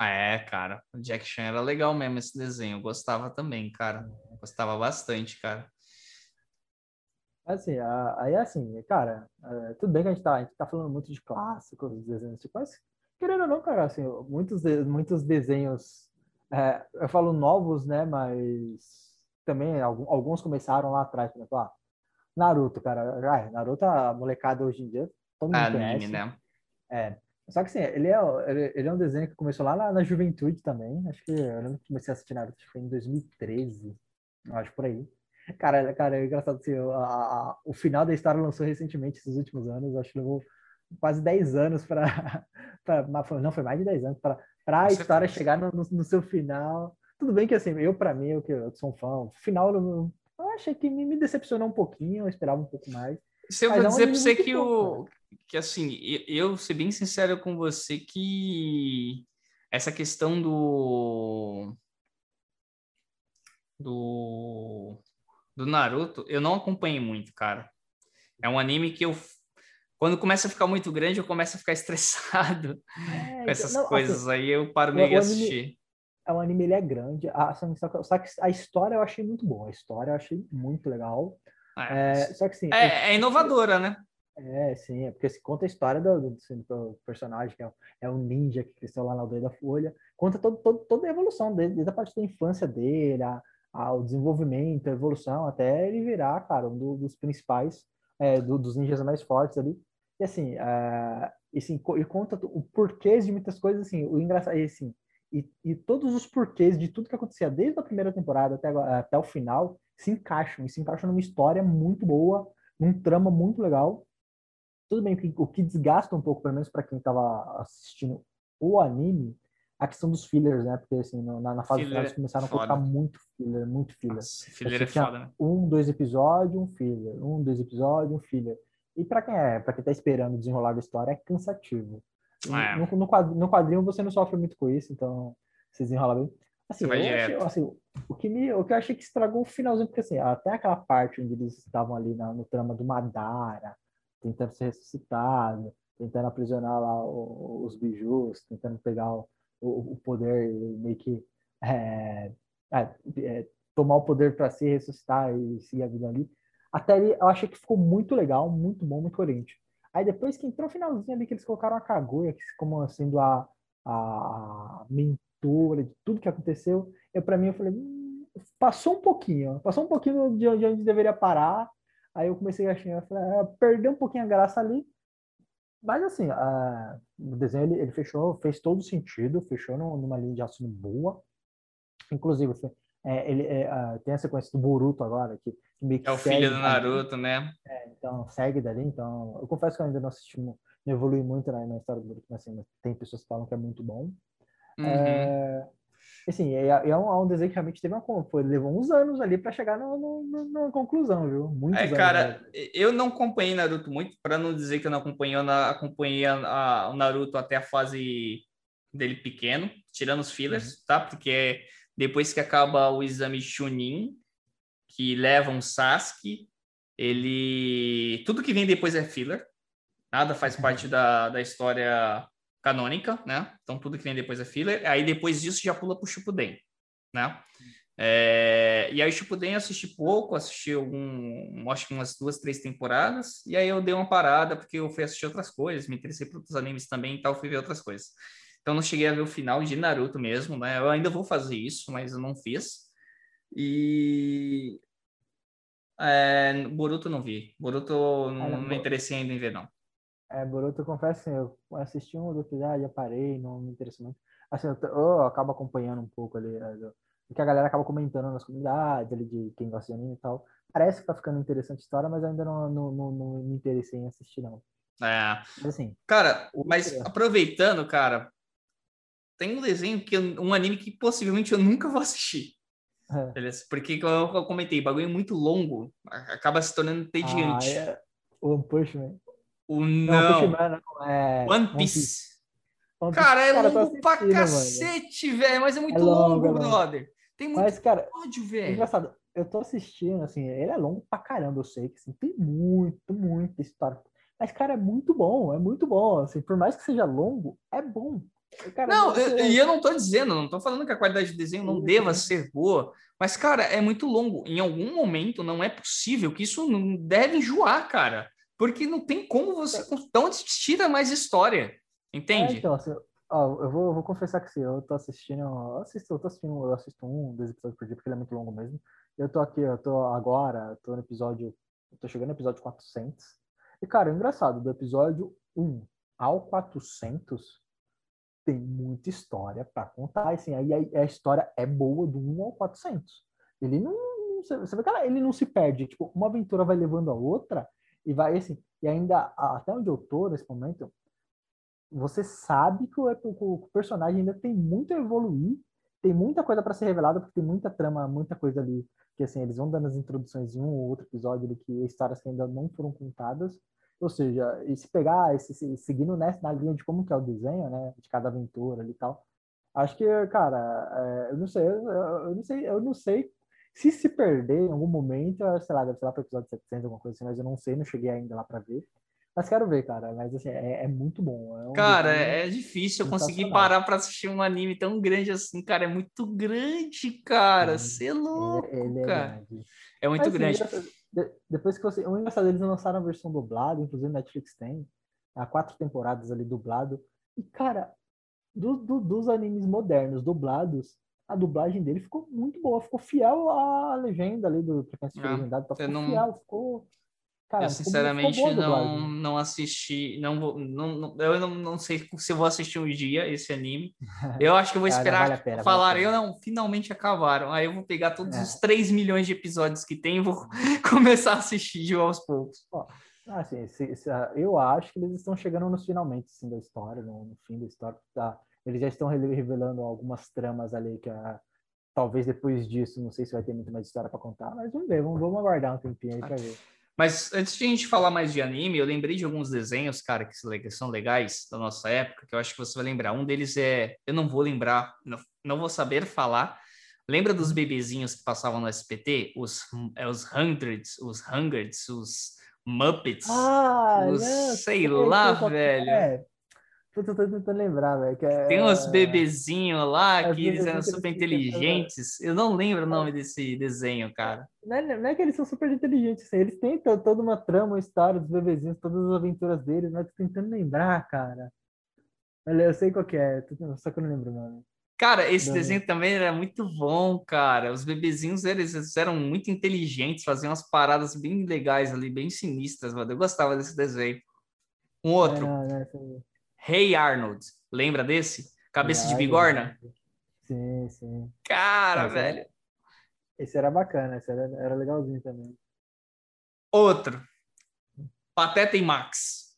É, cara, o Jack Chan era legal mesmo esse desenho. Eu gostava também, cara. gostava bastante, cara. Assim, aí assim, cara, é, tudo bem que a gente tá, a gente tá falando muito de clássicos, desenhos, tipo, mas querendo ou não, cara, assim, muitos, muitos desenhos, é, eu falo novos, né, mas também alguns começaram lá atrás, por exemplo, ah, Naruto, cara, ah, Naruto, a molecada hoje em dia, todo mundo Anime, conhece. né? É, só que assim, ele é, ele é um desenho que começou lá na, na juventude também, acho que eu lembro que comecei a assistir Naruto, acho que foi em 2013, acho por aí. Cara, cara, é engraçado assim, a, a, o final da história lançou recentemente, esses últimos anos, acho que levou quase 10 anos para. Não, foi mais de 10 anos, para a história chegar no, no, no, seu final. Tudo bem que assim, eu, para mim, eu que eu sou um fã, o final eu, eu achei que me, me, decepcionou um pouquinho, eu esperava um pouco mais. Se eu vou é dizer para você que o. Que assim, eu, ser bem sincero com você, que essa questão do. Do do Naruto, eu não acompanhei muito, cara. É um anime que eu quando começa a ficar muito grande, eu começo a ficar estressado é, com essas não, coisas assim, aí, eu paro meio de assistir. É um anime, ele é grande, a, só que a história eu achei muito boa, a história eu achei muito legal. É, é, só que sim. É, é, inovadora, né? É, sim, é porque se conta a história do, do, do personagem, que é, é um ninja que cresceu lá na aldeia da Folha, conta todo, todo, toda a evolução dele, desde a parte da infância dele, a, ao desenvolvimento, a evolução, até ele virar, cara, um do, dos principais, é, do, dos ninjas mais fortes ali. E assim, uh, e, assim, e conta o porquê de muitas coisas, assim, o engraçado, e, assim, e, e todos os porquês de tudo que acontecia desde a primeira temporada até, até o final se encaixam, e se encaixam numa história muito boa, num trama muito legal. Tudo bem que o que desgasta um pouco, pelo menos para quem estava assistindo o anime, a questão dos fillers, né? Porque assim, na, na fase filler final eles começaram a colocar muito filler, muito filler. Nossa, filler é foda, né? Um, dois episódios, um filler. Um, dois episódios, um filler. E para quem é, para quem tá esperando o desenrolar da história, é cansativo. É. No, no, quadrinho, no quadrinho você não sofre muito com isso, então você desenrola bem. Assim, achei, assim, o, que me, o que eu achei que estragou o finalzinho, porque assim, até aquela parte onde eles estavam ali na, no trama do Madara, tentando ser ressuscitado, tentando aprisionar lá os bijus, tentando pegar o, o, o poder meio que é, é, é, tomar o poder para se ressuscitar e seguir a vida ali. Até ali eu achei que ficou muito legal, muito bom, muito coerente. Aí depois que entrou o finalzinho ali, que eles colocaram a Kaguya como sendo a, a mentora de tudo que aconteceu, eu para mim eu falei, hum, passou um pouquinho, passou um pouquinho de onde deveria parar. Aí eu comecei a achar, ah, perdeu um pouquinho a graça ali, mas assim, a, o desenho ele, ele, fechou, fez todo sentido, fechou numa linha de raciocínio boa. Inclusive, é, ele é, tem a sequência do Boruto agora, que, que meio que É o filho do Naruto, né? É, então, segue dali. Então, eu confesso que eu ainda não assisti, não, não evolui muito na, na história do Boruto, mas assim, tem pessoas que falam que é muito bom. Uhum. É, assim, é, é, um, é, um, desenho que realmente teve uma foi, levou uns anos ali para chegar no, no, numa conclusão, viu? Muitos é, cara, eu não acompanhei Naruto muito, para não dizer que eu não acompanhei, eu acompanhei a, a, o Naruto até a fase dele pequeno, tirando os fillers, uhum. tá? Porque depois que acaba o exame Chunin, que leva um Sasuke, ele. Tudo que vem depois é filler, nada faz parte da, da história canônica, né? Então tudo que vem depois é filler. Aí depois disso já pula pro Shippuden, né? É... E aí o Shippuden eu assisti pouco, assisti algum, acho que umas duas, três temporadas. E aí eu dei uma parada porque eu fui assistir outras coisas, me interessei por outros animes também e tal, fui ver outras coisas. Então não cheguei a ver o final de Naruto mesmo, né? Eu ainda vou fazer isso, mas eu não fiz. E é, Boruto não vi. Boruto não, não me interessei ainda em ver, não. É, Boruto, eu confesso, assim, eu assisti um do episódio, já parei, não me interessou muito. Assim, eu, eu acabo acompanhando um pouco ali, é, porque a galera acaba comentando nas comunidades ali de quem gosta de anime e tal. Parece que tá ficando interessante a história, mas ainda não, não, não, não me interessei em assistir, não. É. Mas, assim, cara, mas aproveitando, cara, tem um desenho que eu, um anime que possivelmente eu nunca vou assistir. É. Beleza? Porque como eu comentei, bagulho é muito longo, acaba se tornando entediante. Ah, é... One Punch Man. O não. não, não é... One Piece. One Piece. Cara, é cara, longo pra cacete, velho, mas é muito é longo, longo, brother. Tem muito mas, cara, ódio, velho. Engraçado, eu tô assistindo, assim, ele é longo pra caramba, eu sei que assim, tem muito, muita história. Mas, cara, é muito bom, é muito bom. Assim, por mais que seja longo, é bom. Cara, não, e eu, não tô dizendo, não tô falando que a qualidade de desenho não deva ser boa, mas, cara, é muito longo. Em algum momento não é possível que isso não deve enjoar, cara. Porque não tem como você. De onde tira mais história? Entende? É, então, assim, ó, eu, vou, vou confessar que sim, eu tô assistindo. Eu assisto, eu tô assistindo, eu assisto um, dois episódios por dia, porque ele é muito longo mesmo. Eu tô aqui, eu tô agora, eu tô no episódio. Eu tô chegando no episódio 400. E, cara, é engraçado, do episódio 1 ao 400 tem muita história para contar. Assim, aí a, a, história é boa do 1 ao 400. Ele não. Você vê que ele não se perde. Tipo, uma aventura vai levando a outra e vai assim. E ainda, até onde eu tô nesse momento, você sabe que o, o, personagem ainda tem muito a evoluir, tem muita coisa para ser revelada, porque tem muita trama, muita coisa ali. Que assim, eles vão dando as introduções em um ou outro episódio ali, que histórias que ainda não foram contadas. Ou seja, e se pegar, esse, seguindo nessa na linha de como que é o desenho, né, de cada aventura ali e tal, acho que, cara, é, eu não sei, eu, eu, não sei, eu não sei se se perder em algum momento, sei lá, deve ser lá para o episódio 700, alguma coisa assim, mas eu não sei, não cheguei ainda lá para ver. Mas quero ver, cara. Mas assim, é, é muito bom. É um cara, é difícil eu conseguir parar para assistir um anime tão grande assim, cara. É muito grande, cara. Você é, é louco, ele, ele cara. É, é muito mas, grande. Assim, de, depois que você. O engraçado, eles lançaram a versão dublada, inclusive Netflix tem. Há quatro temporadas ali dublado. E, cara, do, do, dos animes modernos dublados, a dublagem dele ficou muito boa. Ficou fiel à legenda ali do pra quem ah, legendado. Ficou não... fiel, ficou. Cara, eu sinceramente não, não assisti, não vou, não, não, eu não, não sei se eu vou assistir um dia esse anime. Eu acho que eu vou esperar vale pena, falar, vale eu não, finalmente acabaram. Aí eu vou pegar todos é. os 3 milhões de episódios que tem e vou começar a assistir de aos poucos. Ó, assim, se, se, eu acho que eles estão chegando nos finalmente assim, da história, no, no fim da história. Tá? Eles já estão revelando algumas tramas ali que a, talvez depois disso, não sei se vai ter muito mais história para contar, mas vamos ver, vamos, vamos aguardar um tempinho aí para ver. Mas antes de a gente falar mais de anime, eu lembrei de alguns desenhos, cara, que são legais da nossa época, que eu acho que você vai lembrar. Um deles é, eu não vou lembrar, não, não vou saber falar. Lembra dos bebezinhos que passavam no SPT? Os, é, os Hundreds, os Hundreds, os Muppets, ah, os, não, sei lá, velho. É. Eu tô tentando lembrar, velho. É... Tem uns bebezinhos lá é, que eles eram super inteligentes. Eu não lembro o nome desse desenho, cara. Não é, não é que eles são super inteligentes, assim. eles têm toda uma trama, uma história dos bebezinhos, todas as aventuras deles, mas tô tentando lembrar, cara. Eu sei qual que é, só que eu não lembro o nome. Cara, esse não. desenho também era muito bom, cara. Os bebezinhos eles eram muito inteligentes, faziam umas paradas bem legais ali, bem sinistras, mano. Eu gostava desse desenho. Um outro. É, não, não, Hey Arnold. Lembra desse? Cabeça de bigorna? Sim, sim. Cara, velho. Esse era bacana, esse era, era legalzinho também. Outro. Pateta e Max.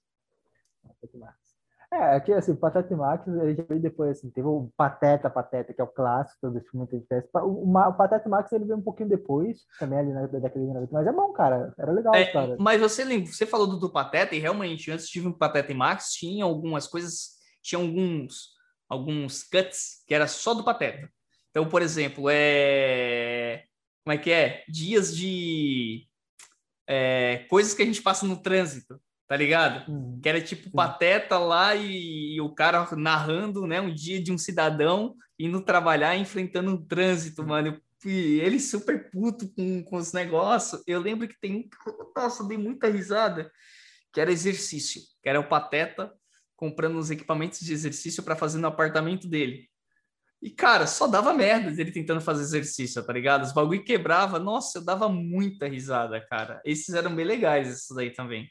Pateta e Max. É, aqui assim, Pateta e Max, ele já veio depois, assim, teve o Pateta, Pateta, que é o clássico do filme de festa. O, o, Pateta e Max ele veio um pouquinho depois, também ali na década de 90, mas é bom, cara, era legal é, cara. Mas você lembra, você falou do, do Pateta, e realmente, antes de vir o Pateta e Max, tinha algumas coisas, tinha alguns, alguns cuts que era só do Pateta. Então, por exemplo, é... Como é que é? Dias de... É... Coisas que a gente passa no trânsito tá ligado? Uhum. Que era tipo pateta lá e, e, o cara narrando, né, um dia de um cidadão indo trabalhar enfrentando um trânsito, uhum. mano. E ele super puto com, com os negócios. Eu lembro que tem nossa, dei muita risada, que era exercício, que era o pateta comprando os equipamentos de exercício para fazer no apartamento dele. E, cara, só dava merda ele tentando fazer exercício, tá ligado? Os bagulho quebrava. Nossa, eu dava muita risada, cara. Esses eram bem legais, esses aí também.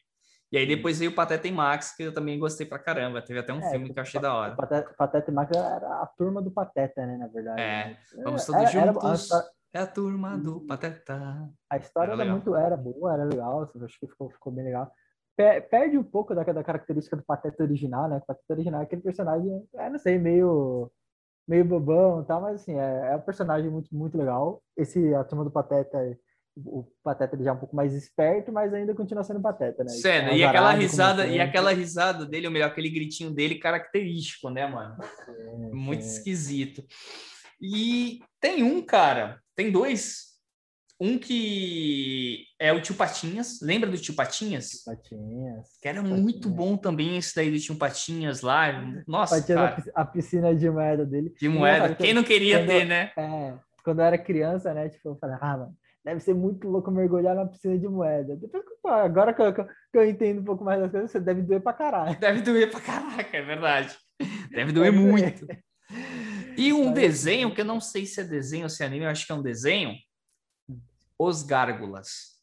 E aí depois veio o Pateta e Max, que eu também gostei pra caramba. Teve até um é, filme que eu achei da hora. Pateta, Pateta e Max era a turma do Pateta, né, na verdade. É, vamos todos era, juntos. Era, é a turma do Pateta. A história era, era muito, era boa, era legal, acho que ficou, ficou bem legal. Perde um pouco da, da característica do Pateta original, né? O Pateta original é aquele personagem, é, não sei, meio meio bobão e tal, mas assim, é, é um personagem muito, muito legal. Esse, a turma do Pateta o Pateta já é um pouco mais esperto, mas ainda continua sendo Pateta, né? Sério, e aquela risada, e aquela risada dele, ou melhor, aquele gritinho dele característico, né, mano? Muito esquisito. E tem um, cara, tem dois. Um que é o Tio Patinhas. Lembra do Tio Patinhas? Tio Patinhas. Que era Patinhas. muito bom também esse daí do Tio Patinhas lá. Nossa, Patinhas. A piscina de moeda dele. De moeda. Quem não queria quando, ter, né? É, quando eu era criança, né? Tipo, eu falei, ah, mano, deve ser muito louco mergulhar na piscina de moeda. Depois, agora que eu, que eu, entendo um pouco mais das coisas, você deve doer pra caralho. Deve doer pra caraca, é verdade. Deve doer deve muito. Doer. E um Mas, desenho, que eu não sei se é desenho ou se é anime, eu acho que é um desenho. Os Gárgulas.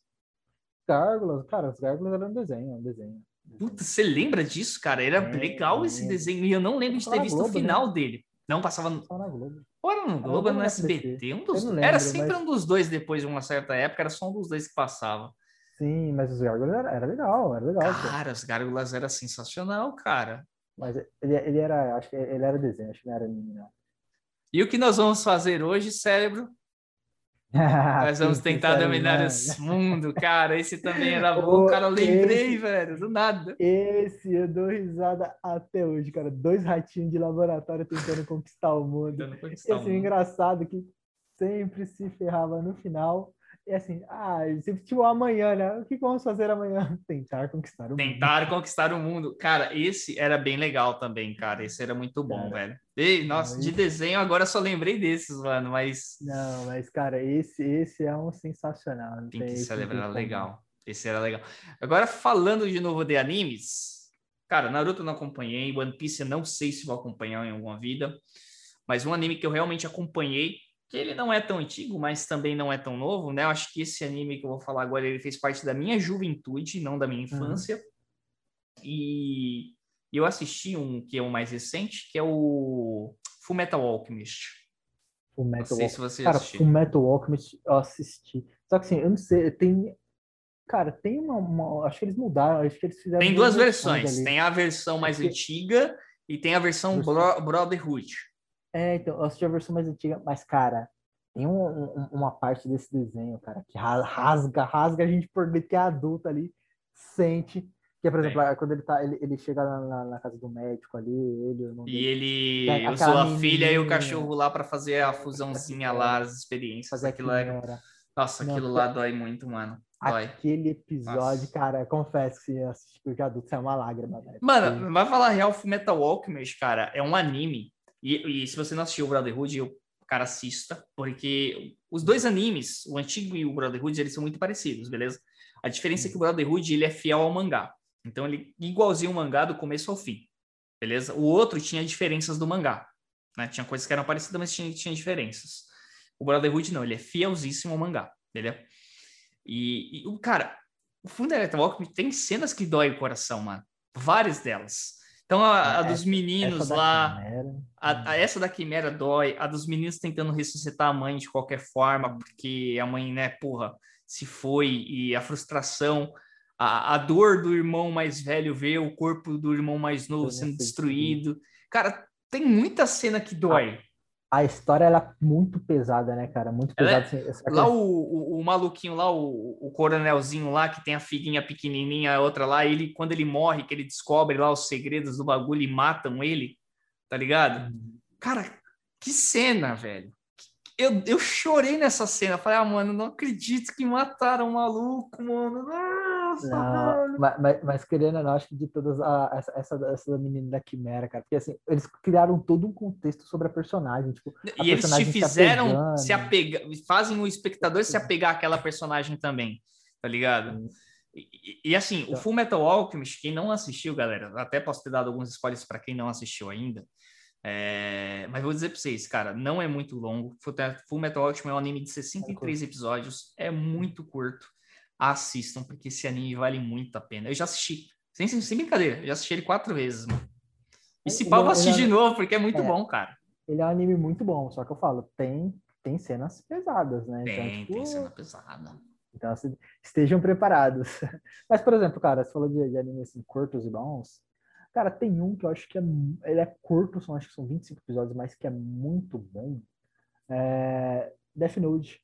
Gárgulas? Cara, os Gárgulas eram um desenho, um desenho. Puta, você lembra disso, cara? Era é, legal esse desenho. E eu não lembro de ter visto Globo, o final né? dele. Não passava no. Passava na Globo. Ou era no Globo, era no SBT. Um dos... lembro, era sempre mas... um dos dois depois de uma certa época, era só um dos dois que passava. Sim, mas os Gárgulas era, era legal, era legal. Cara, os Gárgulas era sensacional, cara. Mas ele, ele era, acho que ele era desenho, acho que não era anime, não. E o que nós vamos fazer hoje, cérebro? Nós vamos tentar dominar esse mundo, cara. Esse também era bom, cara. Eu lembrei, esse, velho, do nada. Esse eu dou risada até hoje, cara. Dois ratinhos de laboratório tentando conquistar o mundo. Tentando conquistar e assim, o mundo. engraçado que sempre se ferrava no final. E assim, ah, sempre tipo amanhã, né? O que vamos fazer amanhã? Tentar conquistar o mundo. Tentar conquistar o mundo. Cara, esse era bem legal também, cara. Esse era muito bom, cara, velho. E, nossa, de desenho agora só lembrei desses, mano, mas. Não, mas, cara, esse, esse é um sensacional. Tem, que celebrar legal. Esse era legal. Agora, falando de novo de animes, cara, Naruto não acompanhei, One Piece eu não sei se vou acompanhar em alguma vida, mas um anime que eu realmente acompanhei que ele não é tão antigo, mas também não é tão novo, né? Eu acho que esse anime que eu vou falar agora, ele fez parte da minha juventude, não da minha infância. Uhum. E eu assisti um que é o mais recente, que é o Fullmetal Alchemist. Fullmetal não sei se você Cara, assistiu. Fullmetal Alchemist eu assisti. Só que assim, eu não sei, tem... Cara, tem uma, uma... Acho que eles mudaram, acho que eles fizeram... Tem duas versões. Ali. Tem a versão mais antiga e tem a versão Bro Brotherhood. É, então, eu assisti a versão mais antiga, mas, cara, tem um, um, uma parte desse desenho, cara, que rasga, rasga a gente por dentro que é adulto ali, sente. Que é, por exemplo, é. quando ele tá, ele, ele chega na, na, casa do médico ali, ele. E ele usou a filha e o cachorro lá para fazer a fusãozinha lá, as experiências. Fazer aquilo era... Nossa, aquilo Não, lá dói muito, mano. Dói. Aquele episódio, Nossa. cara, confesso que se assistir porque adulto é uma lágrima, velho. Mano, vai falar real, Metal Alchemist, cara, é um anime e, e se você não assistiu o Brotherhood, eu, cara, assista, porque os dois animes, o antigo e o Brotherhood, eles são muito parecidos, beleza? A diferença é que o Brotherhood, ele é fiel ao mangá. Então, ele igualzinho o mangá do começo ao fim, beleza? O outro tinha diferenças do mangá, né? Tinha coisas que eram parecidas, mas tinha, tinha diferenças. O Brotherhood não, ele é fielzíssimo ao mangá, beleza? E, o cara, o Fullmetal Alchemist tem cenas que dói o coração, mano. Várias delas. Então, a, a dos meninos essa lá, a, a, essa da Quimera dói, a dos meninos tentando ressuscitar a mãe de qualquer forma, hum. porque a mãe, né, porra, se foi, e a frustração, a, a dor do irmão mais velho ver o corpo do irmão mais novo sendo destruído. Cara, tem muita cena que dói a história ela é muito pesada, né, cara? Muito pesada. É... Assim, lá o, o, o, maluquinho lá, o, o coronelzinho lá, que tem a filhinha pequenininha, a outra lá, ele, quando ele morre, que ele descobre lá os segredos do bagulho e matam ele, tá ligado? Uhum. Cara, que cena, velho. Eu, eu chorei nessa cena. Falei, ah, mano, não acredito que mataram o maluco, mano. Ah! Nossa, mas, mas, mas, querendo ou não, acho que de todas a, essa, essa, essa menina da Quimera, cara, porque assim, eles criaram todo um contexto sobre a personagem. Tipo, a e eles te fizeram se, se apegar, fazem o espectador se apegar àquela personagem também, tá ligado? E, e, assim, então, o Full Metal Alchemist, quem não assistiu, galera, até posso ter dado alguns spoilers para quem não assistiu ainda. É, mas vou dizer para vocês, cara, não é muito longo. Full Metal Alchemist é um anime de 63 episódios, é muito curto assistam, porque esse anime vale muito a pena. Eu já assisti, sem, sem brincadeira, eu já assisti ele quatro vezes, mano. E se pau, vou assistir é, de novo, porque é muito é, bom, cara. Ele é um anime muito bom, só que eu falo, tem, tem cenas pesadas, né? Então, tem, então, tipo, tem cena pesada. Então, assim, estejam preparados. Mas, por exemplo, cara, você falou de, de anime assim, curtos e bons. Cara, tem um que eu acho que é, ele é curto, são, acho que são 25 episódios, mas que é muito bom. É Death Note.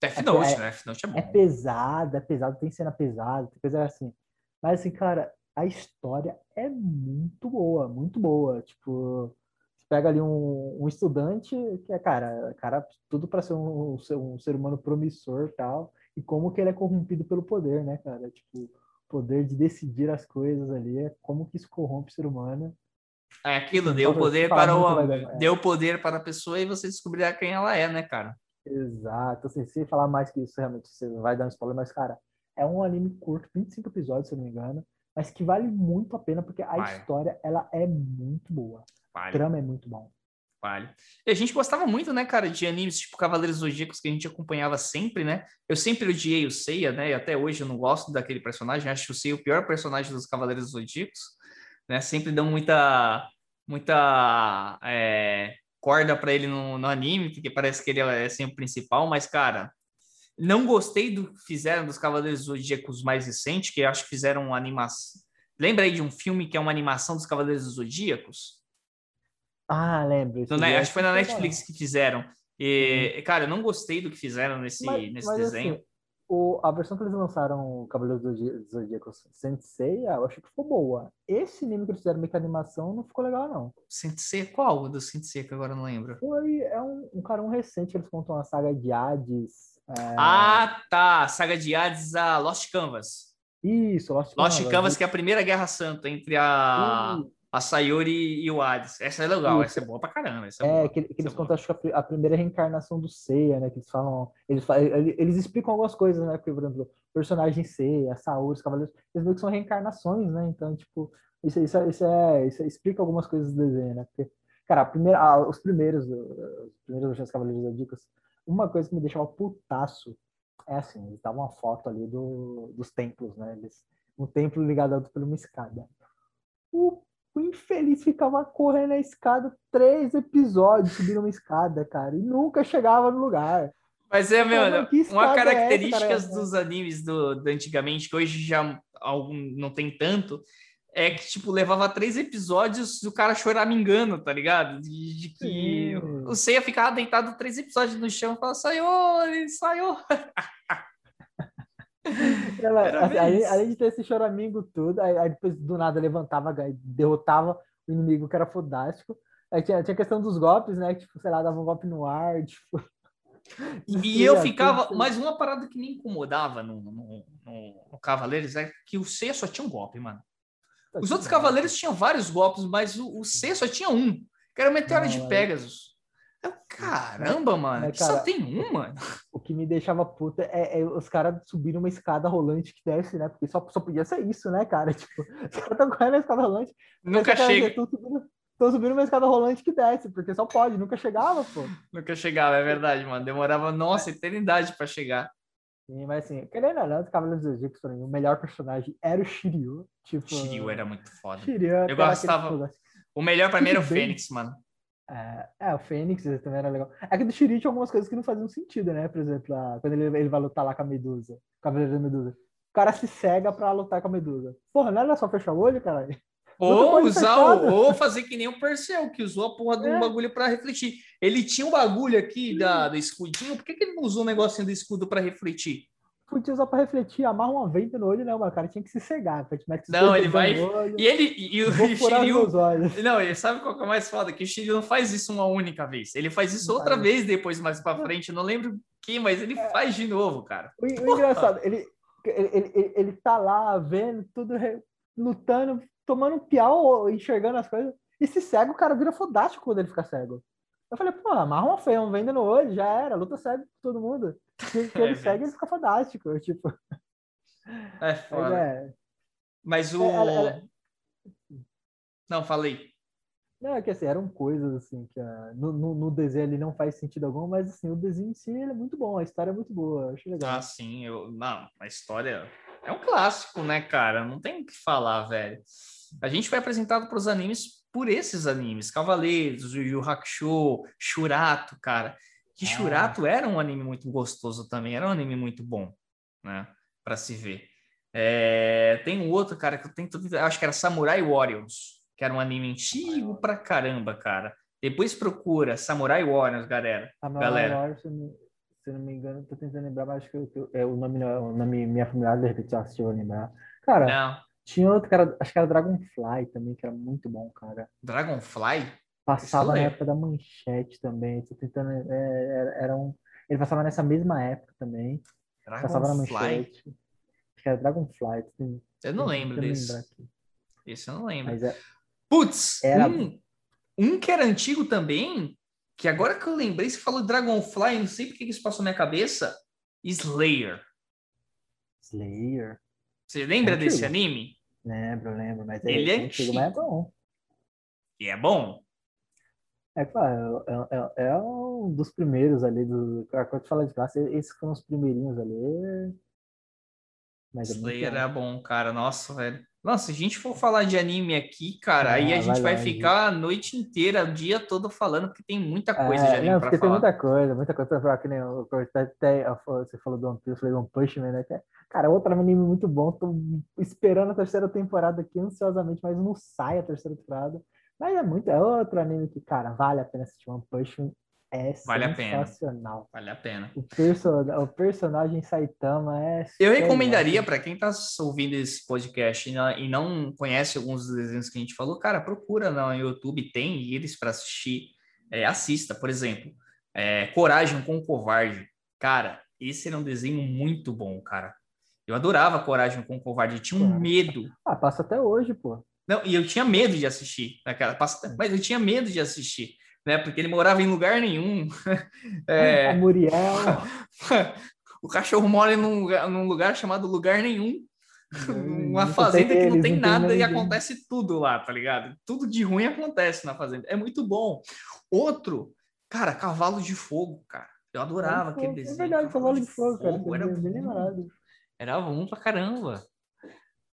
Death Note, é, né? Death Note é bom. É pesado, é pesado, tem cena pesada, tem coisa assim. Mas assim, cara, a história é muito boa, muito boa. Tipo, você pega ali um, um estudante que é, cara, cara, tudo para ser um, um, ser humano promissor tal, e como que ele é corrompido pelo poder, né, cara? Tipo, poder de decidir as coisas ali, é como que isso corrompe o ser humano. É aquilo, deu poder para o é. deu poder para a pessoa e você descobrirá quem ela é, né, cara? Exato. Assim, se falar mais que isso, realmente você vai dar um spoiler, mas, cara, é um anime curto, 25 episódios, se eu não me engano, mas que vale muito a pena, porque a vai. história, ela é muito boa. Vale. O trama é muito bom. Vale. E a gente gostava muito, né, cara, de animes tipo Cavaleiros Zodíacos, que a gente acompanhava sempre, né? Eu sempre odiei o Seiya, né? E até hoje eu não gosto daquele personagem. Acho o Seiya o pior personagem dos Cavaleiros Zodíacos, né? Sempre dão muita... Muita... É corda para ele no, no, anime, porque parece que ele é sempre o principal, mas, cara, não gostei do que fizeram dos Cavaleiros Zodíacos mais recentes, que acho que fizeram uma animação. Lembra aí de um filme que é uma animação dos Cavaleiros Zodíacos? Ah, lembro. Então, né, acho que foi na Netflix que fizeram. E, cara, eu não gostei do que fizeram nesse, mas, nesse mas, desenho. Assim, o, a versão que eles lançaram, o Cavaleiro do Zodíaco Sensei, eu acho que ficou boa. Esse anime que eles fizeram meio que animação não ficou legal, não. Sensei, qual do Sensei que agora não lembro? Foi, é um, um cara recente que eles contam a saga de Hades. É... Ah, tá. Saga de Hades, a Lost Canvas. Isso, Lost Canvas. Lost Canvas, que é a primeira Guerra Santa entre a, a Sayori e o Hades. Essa é legal, Isso. essa é boa pra caramba. é, é que, que eles é contam, acho que a, primeira reencarnação do Seiya, né? Que eles falam. Eles, eles explicam algumas coisas, né? Porque, por exemplo, personagem Seiya, Saori, os Cavaleiros, eles meio que são reencarnações, né? Então, tipo, isso, isso, isso, é, isso explica algumas coisas do desenho, né? Porque, cara, a primeira, ah, os primeiros, os primeiros dos Cavaleiros da Dicas, uma coisa que me deixava putaço é assim, eles davam uma foto ali do, dos templos, né? Eles, um templo ligado a outro por uma escada. O o infeliz ficava correndo a escada três episódios subindo uma escada, cara, e nunca chegava no lugar. Mas é, meu, uma característica é essa, dos animes do, do, antigamente, que hoje já algum, não tem tanto, é que, tipo, levava três episódios do cara chorar me engano, tá ligado? De, de que Sim. o Seiya ficava deitado três episódios no chão e falava, saiu, ele saiu. Ela, assim, além, de ter esse choramingo tudo, aí, aí, depois do nada levantava, derrotava o inimigo que era fodástico. Aí tinha, tinha a questão dos golpes, né? Tipo, sei lá, dava um golpe no ar, tipo. E eu ficava. Mas uma parada que me incomodava no, no, no, no Cavaleiros é que o C só tinha um golpe, mano. Os outros Cavaleiros tinham vários golpes, mas o, o C só tinha um, que era o Meteoro de Pegasus. Caramba, mano, cara, só tem um, mano. O que me deixava puta é, é os caras subiram uma escada rolante que desce, né? Porque só, só podia ser isso, né, cara? Tipo, os caras estão correndo na escada rolante. Nunca chega. Estão subindo, subindo uma escada rolante que desce, porque só pode, nunca chegava, pô. Nunca chegava, é verdade, mano. Demorava, nossa, eternidade para chegar. Sim, mas assim, querendo ou não, os Cavaleiros do Zodíaco, pra mim, o melhor personagem era o Shiryu. Tipo, Shiryu era muito foda. Shiryu, Eu gostava- O melhor pra mim era o. Fênix, mano. É, é, o Fênix também era legal. É que do Shiryu tinha algumas coisas que não faziam sentido, né? Por exemplo, a- quando ele, ele vai lutar lá com a Medusa, o Cavaleiro da Medusa. O cara se cega pra lutar com a Medusa. Porra, não era só fechar o olho, caralho? Ou usar, o- ou fazer que nem o Perseu, que usou a porra de um É. bagulho pra refletir. Ele tinha um bagulho aqui da, do escudinho, por que, que ele não usou um negocinho do escudo pra refletir? Podia usar pra refletir, amarra uma venda no olho, não, mas o cara tinha que se cegar. Meter Não, ele vai- olho, E ele e, o Shiryu. Não, ele sabe qual que é o mais foda? Que o Shiryu não faz isso uma única vez. Ele faz isso Não outra faz. vez depois, mais pra frente. Eu não lembro que, mas ele É. faz de novo, cara. O, o engraçado, ele, ele, ele, ele- tá lá vendo tudo, re- lutando, tomando um piau, enxergando as coisas, e se cega, o cara vira fodástico quando ele fica cego. Eu falei, pô, amarra uma feia, um venda no olho, já era, luta cego com todo mundo. Se, se É, ele segue, ele fica fodástico. eu, Tipo, É mas foda. é. Mas o. É, ela- ela- Não, falei. Não, é que assim, eram coisas assim que ah, no, no, no desenho ele não faz sentido algum, mas assim, o desenho em si ele é muito bom, a história é muito boa, eu achei legal. Ah, sim. Eu... Não, a história é um clássico, né, cara? Não tem o que falar, velho. A gente foi apresentado para os animes por esses animes. Cavaleiros, Yu Yu Hakusho, Shurato, cara. Que Ah. Shurato era um anime muito gostoso também. Era um anime muito bom, né? Para se ver. É, Tem um outro, cara, que eu tento... Acho que era Samurai Warriors. Que era um anime antigo pra caramba, cara. Depois procura Samurai Warriors, galera. A Galera. maior, se não, se não me engano, tô tentando lembrar, mas acho que eu- eu- é o nome, não é- o nome minha familiar, de repente, eu assisti, eu vou lembrar. Cara, Não. Tinha outro cara, acho que era Dragonfly também, que era muito bom, cara. Dragonfly? Passava na lembro. época da manchete também, tô tentando, é, era, um, ele passava nessa mesma época também, passava na manchete. Acho que era Dragonfly. Eu não lembro desse. Esse eu não lembro. Mas é, Putz, Era- um, um que era antigo também, que agora que eu lembrei, você falou Dragonfly, não sei porque que isso passou na minha cabeça. Slayer. Slayer, Você lembra Antigo. desse anime? Lembro, lembro, mas Ele é antigo, mas é bom. E é bom. É claro, é, é- é um dos primeiros ali do. Quando tu fala de classe, esses foram os primeirinhos ali. Mas é Slayer bom. era bom, cara. Nossa, velho. Nossa, se a gente for falar de anime aqui, cara, aí a Ah, gente vai vai ficar a noite inteira, o dia todo falando, porque tem muita coisa de É, anime não, pra porque tem falar. muita coisa, muita coisa pra falar, que nem o- o- até, você falou do One Piece, eu falei One Punch Man, né? é- Cara, outro anime muito bom, tô esperando a terceira temporada aqui ansiosamente, mas não sai a terceira temporada. Mas é muito, é outro anime que, cara, vale a pena assistir One Punch Man, é Vale a pena. sensacional. Vale a pena. O, perso o personagem Saitama é... Eu recomendaria para quem está ouvindo esse podcast e não, conhece alguns dos desenhos que a gente falou, cara, procura no YouTube, tem eles para assistir, é, assista, por exemplo, é, Coragem com o Covarde. Cara, esse era um desenho muito bom, cara. Eu adorava Coragem com o Covarde, eu tinha um Claro. medo. Ah, passa até hoje, pô. Não, e eu tinha medo de assistir naquela, passa- mas eu tinha medo de assistir, né? Porque ele morava em lugar nenhum. É, A Muriel. o cachorro mora em um lugar, num lugar chamado lugar nenhum. uma Nunca fazenda que não tem nada e acontece tudo lá, tá ligado? Tudo de ruim acontece na fazenda. É muito bom. Outro, cara, Cavalo de Fogo, cara. Eu adorava aquele É desenho. verdade, Cavalo de Fogo, cara. Era bem lembrado. Era bom pra caramba.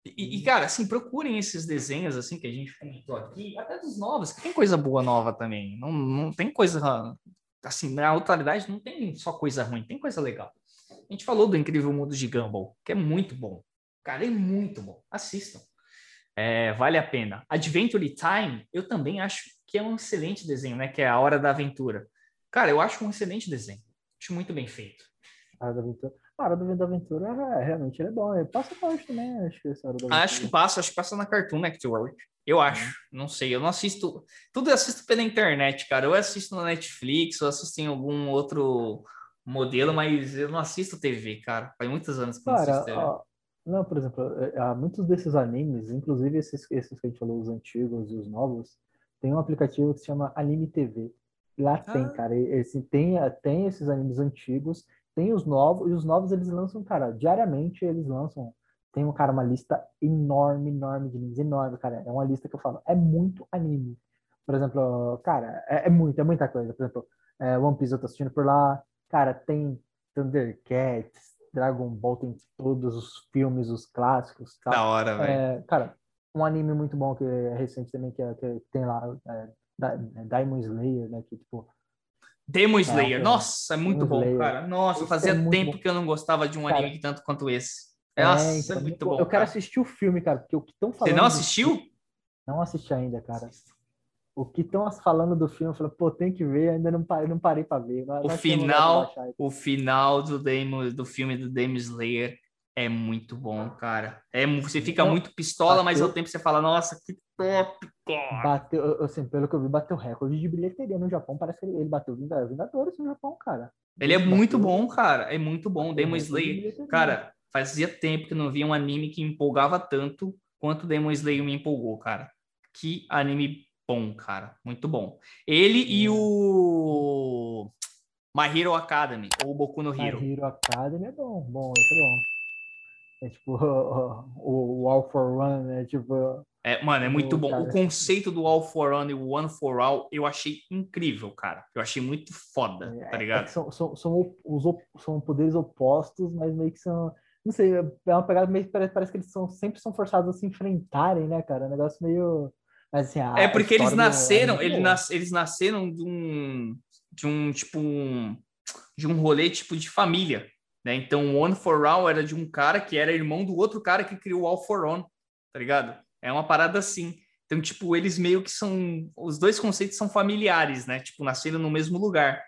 E, e, cara, assim, procurem esses desenhos assim que a gente comentou aqui, até dos novos, que tem coisa boa nova também. Não, não tem coisa assim, na atualidade não tem só coisa ruim, tem coisa legal. A gente falou do Incrível Mundo de Gumball, que é muito bom. Cara, é muito bom. Assistam. É, vale a pena. Adventure Time, eu também acho que é um excelente desenho, né? Que é a Hora da Aventura. Cara, eu acho um excelente desenho. Acho muito bem feito. A Hora da Aventura. A Hora da Aventura, é, realmente, ele é bom. Ele passa hoje também, acho que essa Hora da Aventura. Acho que passa, acho que passa na Cartoon Network. Eu acho, não sei, eu não assisto. Tudo eu assisto pela internet, cara. Eu assisto na Netflix, eu assisto em algum outro modelo, mas eu não assisto TV, cara. Faz muitos anos que eu não Cara, assisto TV. ó, não, por exemplo, é, há muitos desses animes, inclusive esses, esses que a gente falou, os antigos e os novos, tem um aplicativo que se chama Anime TV. Lá tem, Ah. cara, e- esse, tem, tem esses animes antigos, tem os novos, e os novos eles lançam, cara, diariamente eles lançam. Tem um cara, uma lista enorme, enorme de animes, enorme, cara. É uma lista que eu falo, é muito anime. Por exemplo, cara, é, é muito, é muita coisa. Por exemplo, é, One Piece eu tô assistindo por lá. Cara, tem Thundercats, Dragon Ball tem todos os filmes, os clássicos. Tal. Da hora, velho. É, cara, um anime muito bom que é recente também, que, é, que tem lá, é, Diamond Slayer, né? Que, tipo, Demon Slayer, é, nossa, é muito Demon bom, Slayer. cara. Nossa, Esse fazia é tempo bom. que eu não gostava de um cara, anime tanto quanto esse. É, nossa, então, é muito bom. Eu quero assistir o filme, cara, porque o que estão falando. Você não assistiu? Não assisti ainda, cara. O que estão falando do filme, eu falei, pô, tem que ver, ainda não parei, não parei para ver. o final, o final do, Demon, do filme do Demon Slayer é muito bom, cara. É, você fica muito pistola, bateu, mas ao tempo você fala, nossa, que top, cara. Bateu, assim, pelo que eu vi, bateu recorde de bilheteria no Japão. Parece que ele, ele bateu Vingadores no Japão, cara. Ele, é muito bom, cara. É muito bom. Demon Slayer. Cara, fazia tempo que não via um anime que empolgava tanto quanto Demon Slayer me empolgou, cara. Que anime bom, cara. Muito bom. Ele e o My Hero Academy, ou Boku no Hero. My Hero Academy é bom. Bom, esse é bom. É tipo o, o All for One, né? Tipo. É, mano, é muito bom. Cara. O conceito do All for One e o One for All eu achei incrível, cara. Eu achei muito foda, é, tá ligado? É são, são, são, os, são poderes opostos, mas meio que são. Não sei, é uma pegada meio que parece que eles são, sempre são forçados a se enfrentarem, né, cara? É um negócio meio. Assim, é porque eles nasceram, eles, nas, eles nasceram de um, de um tipo um, de um rolê tipo de família, né? Então, o One for All era de um cara que era irmão do outro cara que criou o All for One, tá ligado? É uma parada assim. Então, tipo, eles meio que são os dois conceitos são familiares, né? Tipo, nasceram no mesmo lugar.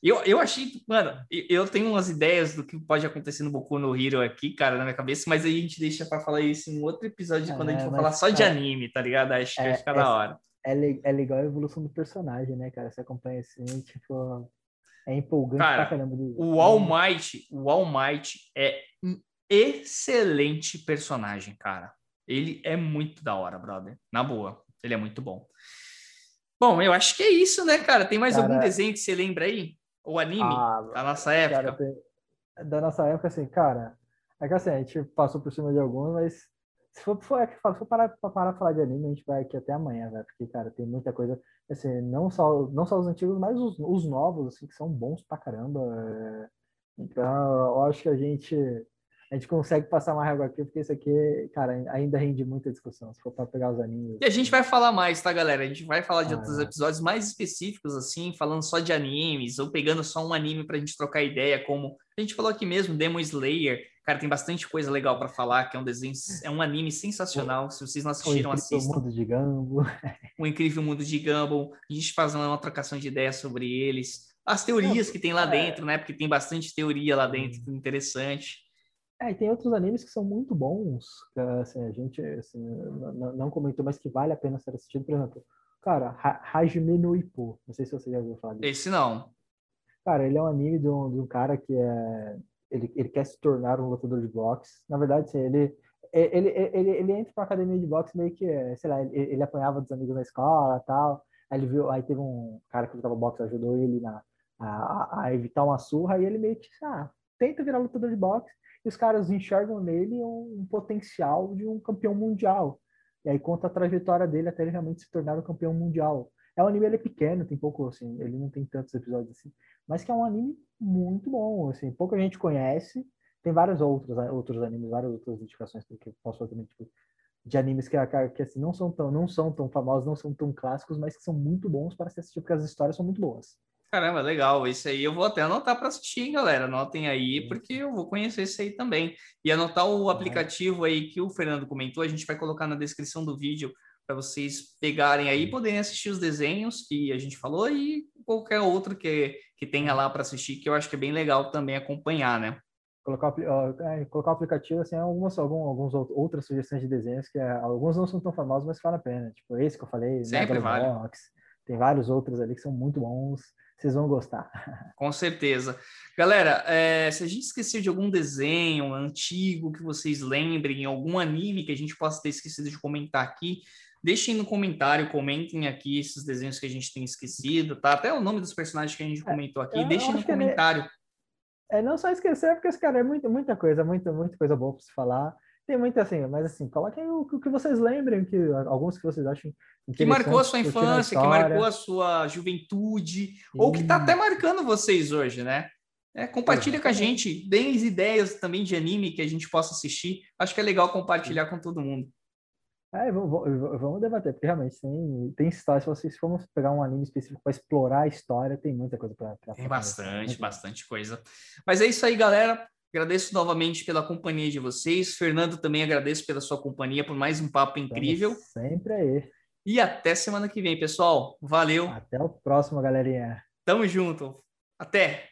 Eu, eu achei, mano, eu tenho umas ideias do que pode acontecer no Boku no Hero aqui, cara, na minha cabeça, mas aí a gente deixa para falar isso em outro episódio, é, quando a gente for falar só de é, anime, tá ligado? Acho que é, vai ficar da hora. É, é legal a evolução do personagem, né, cara? Você acompanha assim, tipo, é empolgante cara, pra caramba. O All Might, o All Might é um excelente personagem, cara. Ele é muito da hora, brother. Na boa, ele é muito bom. Bom, eu acho que é isso, né, cara? Tem mais cara, algum desenho que você lembra aí? O anime ah, da nossa época? Cara, tem... Da nossa época, assim, cara, é que assim, a gente passou por cima de alguns, mas se for, for, é se for parar para parar falar de anime, a gente vai aqui até amanhã, velho, porque, cara, tem muita coisa, assim, não só, não só os antigos, mas os, os novos, assim, que são bons pra caramba. É... Então, eu acho que a gente a gente consegue passar mais água aqui, porque isso aqui, cara, ainda rende muita discussão, se for para pegar os animes. E a gente vai falar mais, tá, galera? A gente vai falar de ah, outros é. episódios mais específicos, assim, falando só de animes, ou pegando só um anime pra gente trocar ideia, como a gente falou aqui mesmo, Demon Slayer. Cara, tem bastante coisa legal para falar, que é um desenho, é um anime sensacional. Se vocês não assistiram, assistam. O Mundo de Gumball. o Incrível Mundo de Gumball. A gente faz uma trocação de ideias sobre eles. As teorias que tem lá é. dentro, né? Porque tem bastante teoria lá dentro, interessante. É, e tem outros animes que são muito bons, que, assim, a gente assim, não, comentou, mas que vale a pena ser assistido. Por exemplo, cara, Hajime no Ippo. Não sei se você já ouviu falar disso. Esse não. Cara, ele é um anime de um, de um cara que é... Ele, ele quer se tornar um lutador de boxe. Na verdade, assim, ele, ele, ele, ele entra pra academia de boxe meio que, sei lá, ele, ele apanhava dos amigos na escola tal. Aí ele viu, aí teve um cara que lutava boxe, ajudou ele na, a, a evitar uma surra, e ele meio que, ah, tenta virar lutador de boxe e os caras enxergam nele um, um, potencial de um campeão mundial. E aí conta a trajetória dele até ele realmente se tornar um campeão mundial. É um anime ele é pequeno, tem pouco assim, ele não tem tantos episódios assim, mas que é um anime muito bom, assim, pouca gente conhece. Tem vários outros outros animes, várias outras indicações que eu posso fazer tipo, de animes que, que assim não são tão não são tão famosos, não são tão clássicos, mas que são muito bons para se assistir porque as histórias são muito boas. Caramba, legal. Isso aí eu vou até anotar para assistir, hein, galera. Anotem aí, porque eu vou conhecer isso aí também. E anotar o aplicativo aí que o Fernando comentou, a gente vai colocar na descrição do vídeo para vocês pegarem aí e poderem assistir os desenhos que a gente falou e qualquer outro que, que tenha lá para assistir, que eu acho que é bem legal também acompanhar, né? Colocar, é, colocar o aplicativo, assim, algumas, algumas, algumas outras sugestões de desenhos que é, alguns não são tão famosos, mas vale a pena. Tipo, esse que eu falei, Sempre vale. tem vários outros ali que são muito bons vocês vão gostar. Com certeza. Galera, é, se a gente esqueceu de algum desenho antigo que vocês lembrem, algum anime que a gente possa ter esquecido de comentar aqui, deixem no comentário, comentem aqui esses desenhos que a gente tem esquecido, tá? Até o nome dos personagens que a gente é, comentou aqui, deixem no comentário. É, é, não só esquecer, porque, cara, é muita, muita coisa, muita, muita coisa boa para se falar. Tem muito assim, mas assim, coloquem o, o, que vocês lembrem, que, alguns que vocês acham que marcou a sua infância, que marcou a sua juventude, ou que está até marcando vocês hoje, né? É, compartilha com a gente, deem ideias também de anime que a gente possa assistir. Acho que é legal compartilhar com todo mundo. É, vamos, vamos debater, porque realmente tem, tem história. Se vocês formos pegar um anime específico para explorar a história, tem muita coisa para. Tem bastante, bastante coisa. Mas é isso aí, galera. Agradeço novamente pela companhia de vocês. Fernando, também agradeço pela sua companhia, por mais um papo incrível. Estamos sempre aí. E até semana que vem, pessoal. Valeu. Até o próximo, galerinha. Tamo junto. Até.